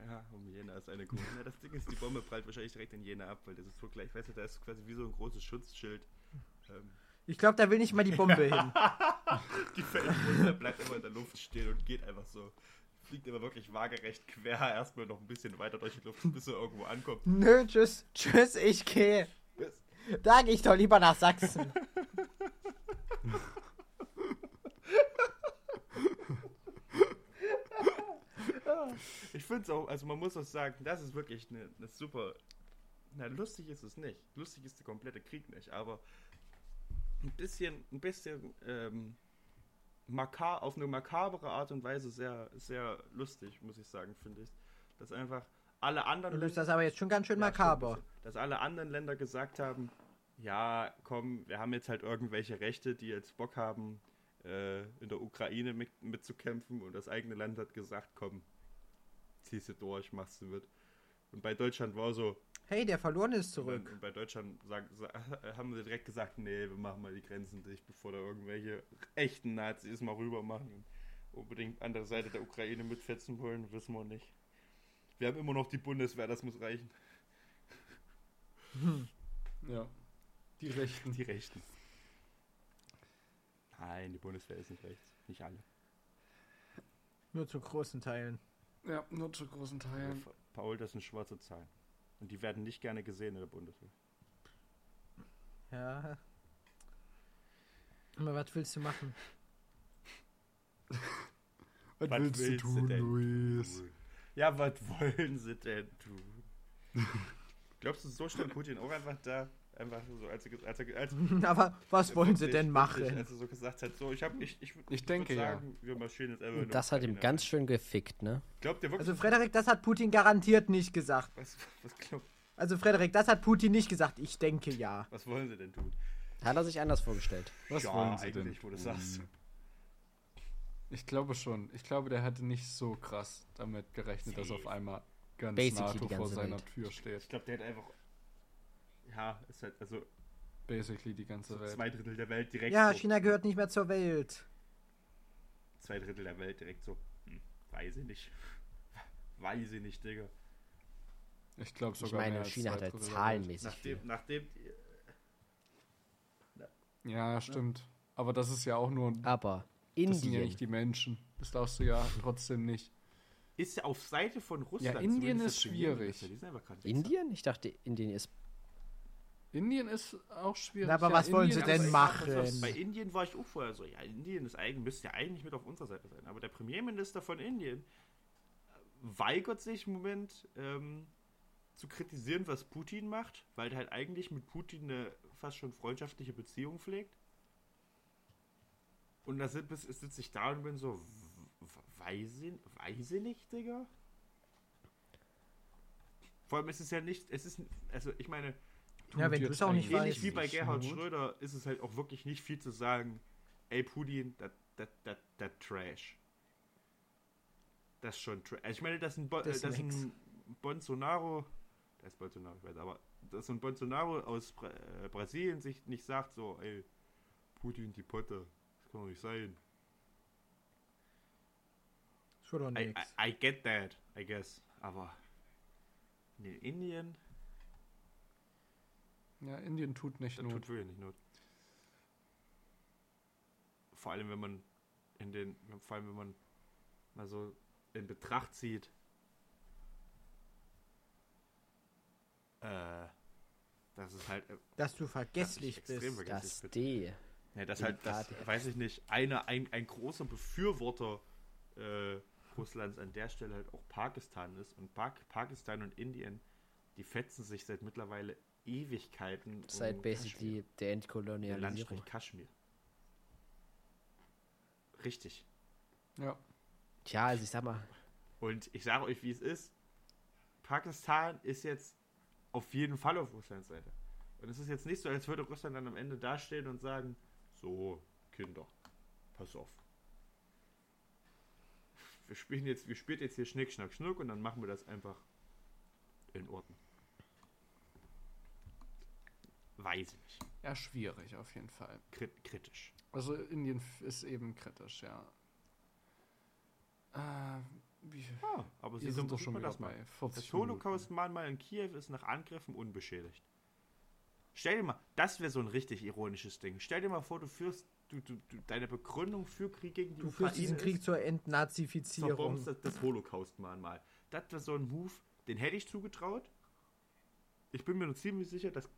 Ja, um Jena ist eine gute. Ja, das Ding ist, die Bombe prallt wahrscheinlich direkt in Jena ab, weil das ist so gleich, weißt du, da ist quasi wie so ein großes Schutzschild. Ähm, Ich glaube, da will nicht mal die Bombe hin. die fällt runter, bleibt immer in der Luft stehen und geht einfach so. Fliegt immer wirklich waagerecht quer, erstmal noch ein bisschen weiter durch die Luft, bis er irgendwo ankommt. Nö, tschüss, tschüss, ich gehe. Da gehe ich doch lieber nach Sachsen. Ich finde es auch, also man muss auch sagen, das ist wirklich eine, eine super. Na, lustig ist es nicht. Lustig ist der komplette Krieg nicht, aber ein bisschen, ein bisschen ähm, maka auf eine makabere Art und Weise sehr, sehr lustig, muss ich sagen, finde ich. Dass einfach alle anderen. Du löst das aber jetzt schon ganz schön Ja, makaber. stimmt, Dass alle anderen Länder gesagt haben, ja, komm, wir haben jetzt halt irgendwelche Rechte, die jetzt Bock haben, äh, in der Ukraine mit, mitzukämpfen und das eigene Land hat gesagt, komm, ziehst du durch, machst du mit. Und bei Deutschland war so, Hey, der Verlorene ist zurück. und bei Deutschland sag, sa- haben sie direkt gesagt, nee, wir machen mal die Grenzen dicht, bevor da irgendwelche echten Nazis mal rüber machen und unbedingt andere Seite der Ukraine mitfetzen wollen, wissen wir nicht. Wir haben immer noch die Bundeswehr, das muss reichen. Ja. Die Rechten. Die Rechten. Nein, die Bundeswehr ist nicht rechts. Nicht alle. Nur zu großen Teilen. Ja, nur zu großen Teilen. Paul, das sind schwarze Zahlen. Und die werden nicht gerne gesehen in der Bundeswehr. Ja. Aber was willst du machen? Was, Was willst, willst du tun, denn Luis? Ja, was wollen sie denn tun? Glaubst du, so stand Putin auch einfach da? Einfach so, als er, als er, als Aber was wollen sie denn machen? Als er so gesagt hat, so, ich hab, ich, ich, Ich denke, würd ja. sagen, wir marschieren jetzt einfach Das hat ihm ganz schön gefickt, ne? Glaubt ihr wirklich? Also Frederik, das hat Putin garantiert nicht gesagt. was, was, glaubt, Also Frederik, das hat Putin nicht gesagt. Ich denke ja. was wollen sie denn tun? Hat er sich anders vorgestellt. Was ja, wollen sie denn? eigentlich, wo du sagst. Ich glaube schon. Ich glaube, der hatte nicht so krass damit gerechnet, dass auf einmal ganz Basically NATO vor seiner Welt. Tür steht. Ich glaube, der hat einfach. Ja, ist halt, also Basically die ganze Welt. zwei Drittel der Welt direkt Ja, so. China gehört nicht mehr zur Welt. Zwei Drittel der Welt direkt so. Hm, weiß ich nicht. Weiß ich nicht, Digga. Ich glaube Ich sogar mehr meine, als China zwei hat halt zahlenmäßig Nachdem, viel. nachdem. Welt. Ja, stimmt. Aber das ist ja auch nur. Aber Das sind ja Indien. nicht die Menschen. Das darfst du ja trotzdem nicht. Ist ja auf Seite von Russland. Ja, Indien ist schwierig. Indien? Ich dachte, Indien ist. Indien ist auch schwierig. Na, aber was wollen sie Indien denn machen? Also, bei Indien war ich auch vorher so, ja, Indien ist eigentlich, müsste ja eigentlich mit auf unserer Seite sein. Aber der Premierminister von Indien weigert sich im Moment ähm, zu kritisieren, was Putin macht, weil der halt eigentlich mit Putin eine fast schon freundschaftliche Beziehung pflegt. Und da sitze ich da und bin so, weiß ich, weiß ich nicht, Digga. Vor allem ist es ja nicht, es ist, also ich meine, Ja, wenn es auch nicht ähnlich wie bei Gerhard? Schröder ist es halt auch wirklich nicht viel zu sagen, ey Putin, das das, das, das Trash. Das ist schon Trash. Ich meine, dass ein, Bo Das nix. ein Bolsonaro, das ist Bolsonaro, ich weiß, aber dass ein Bolsonaro aus Bra äh, Brasilien sich nicht sagt, so, ey, Putin die Potte, das kann doch nicht sein. Schon doch I. I, I get that, I guess. Aber in Indien, Ja, Indien tut nicht das Not. tut wirklich nicht Not. Vor allem, wenn man in den, vor allem, wenn man mal so in Betracht zieht, äh, das ist halt, äh, Dass du vergesslich dass bist. vergesslich Das bin. D. Ja, das halt, das, weiß ich nicht, eine, ein, ein großer Befürworter äh, Russlands an der Stelle halt auch Pakistan ist. Und Pak Pakistan und Indien, die fetzen sich seit mittlerweile Ewigkeiten. Seit um basically der Der Entkolonialisierung. Landstrich Kaschmir. Richtig. Ja. Tja, also ich sag mal, Und ich sage euch, wie es ist. Pakistan ist jetzt auf jeden Fall auf Russlands Seite. Und es ist jetzt nicht so, als würde Russland dann am Ende dastehen und sagen, so, Kinder, pass auf. Wir spielen jetzt, wir spielen jetzt hier Schnick, Schnack, Schnuck und dann machen wir das einfach in Ordnung. Weiß ich nicht. Ja, schwierig auf jeden Fall. Krit kritisch. Also Indien ist eben kritisch, ja. Äh, wie, Ja, aber sie sind doch schon man wieder das mal. bei 40 Das Holocaust-Mahnmal in Kiew ist nach Angriffen unbeschädigt. Stell dir mal, das wäre so ein richtig ironisches Ding. Stell dir mal vor, du führst du, du, du, deine Begründung für Krieg gegen die Du Ukraine führst diesen Krieg ist, zur Entnazifizierung. verbombst das, das Holocaust-Mahnmal. Das wäre so ein Move, den hätte ich zugetraut. Ich bin mir nur ziemlich sicher, das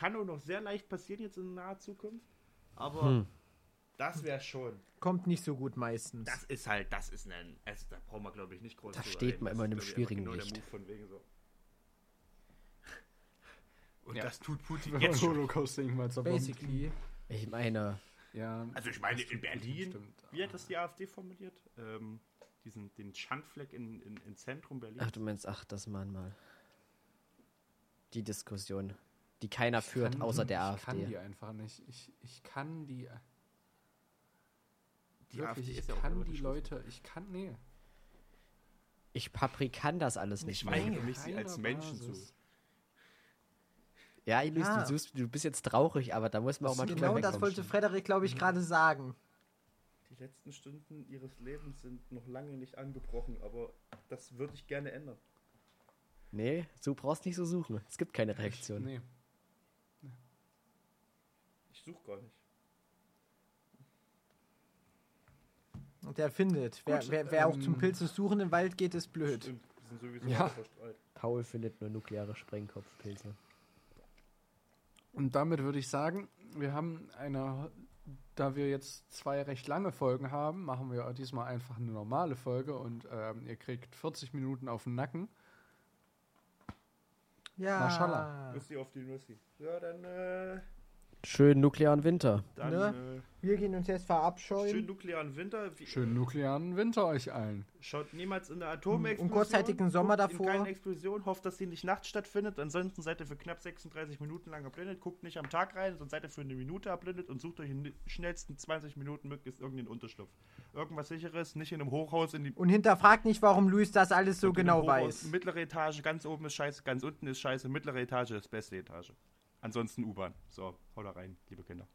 kann auch noch sehr leicht passieren jetzt in naher Zukunft. Aber Hm. das wäre schon. Kommt nicht so gut meistens. Das ist halt, das ist ein. Also, da brauchen wir, glaube ich, nicht groß Da steht man immer in einem schwierigen genau Licht. Der Move von wegen so. Und Ja. das tut Putin jetzt schon. Holocaust-Ding mal zerbombt. Basically. ich meine, Ja. Also ich meine, in Putin Berlin, bestimmt. wie hat das die AfD formuliert? Ähm, diesen, den Schandfleck in, in, in Zentrum Berlins. ach du meinst, ach, das Mahnmal. Die Diskussion, die keiner führt, Kann außer der Ich kann die AfD. einfach nicht. Ich, ich kann die. Die wirklich, AfD ich ist ja auch kann die. Leute. Ich kann. Nee. Ich paprikan das alles nicht Ich mehr. meine für mich sie als Menschen zu. Basis. Ja, Luis, Ja. du, suchst, du bist jetzt traurig, aber da muss man auch mal Genau das wollte Frederik, glaube ich, gerade sagen. Die letzten Stunden ihres Lebens sind noch lange nicht angebrochen, aber das würde ich gerne ändern. Nee, du brauchst nicht so suchen. Es gibt keine Reaktion. Nee. Ich suche gar nicht. Und der findet. Wer, Gut, wer, wer auch ähm, zum Pilze suchen im Wald geht, ist blöd. Stimmt, die sind sowieso Ja. Paul findet nur nukleare Sprengkopfpilze. Und damit würde ich sagen, wir haben eine, da wir jetzt zwei recht lange Folgen haben, machen wir diesmal einfach eine normale Folge und ähm, ihr kriegt 40 Minuten auf den Nacken. Ja. Maschallah. Nussi auf die Nussi. Ja, dann, äh, Schönen nuklearen Winter. dann Ne? Wir gehen uns jetzt äh, schön verabscheuen. nuklearen Winter. Wie, Schönen nuklearen Winter euch allen. Schaut niemals in der Atomexplosion. Und kurzzeitigen Sommer davor. In keine Explosion, hofft, dass sie nicht nachts stattfindet. Ansonsten seid ihr für knapp 36 Minuten lang erblindet. Guckt nicht am Tag rein, sonst seid ihr für eine Minute erblindet und sucht euch in den schnellsten 20 Minuten möglichst irgendeinen Unterschlupf. Irgendwas sicheres, nicht in einem Hochhaus in die Und hinterfragt nicht, warum Luis das alles so genau Hochhaus. weiß. Mittlere Etage, ganz oben ist scheiße, ganz unten ist scheiße, mittlere Etage ist beste Etage. Ansonsten U-Bahn. So, hau da rein, liebe Kinder.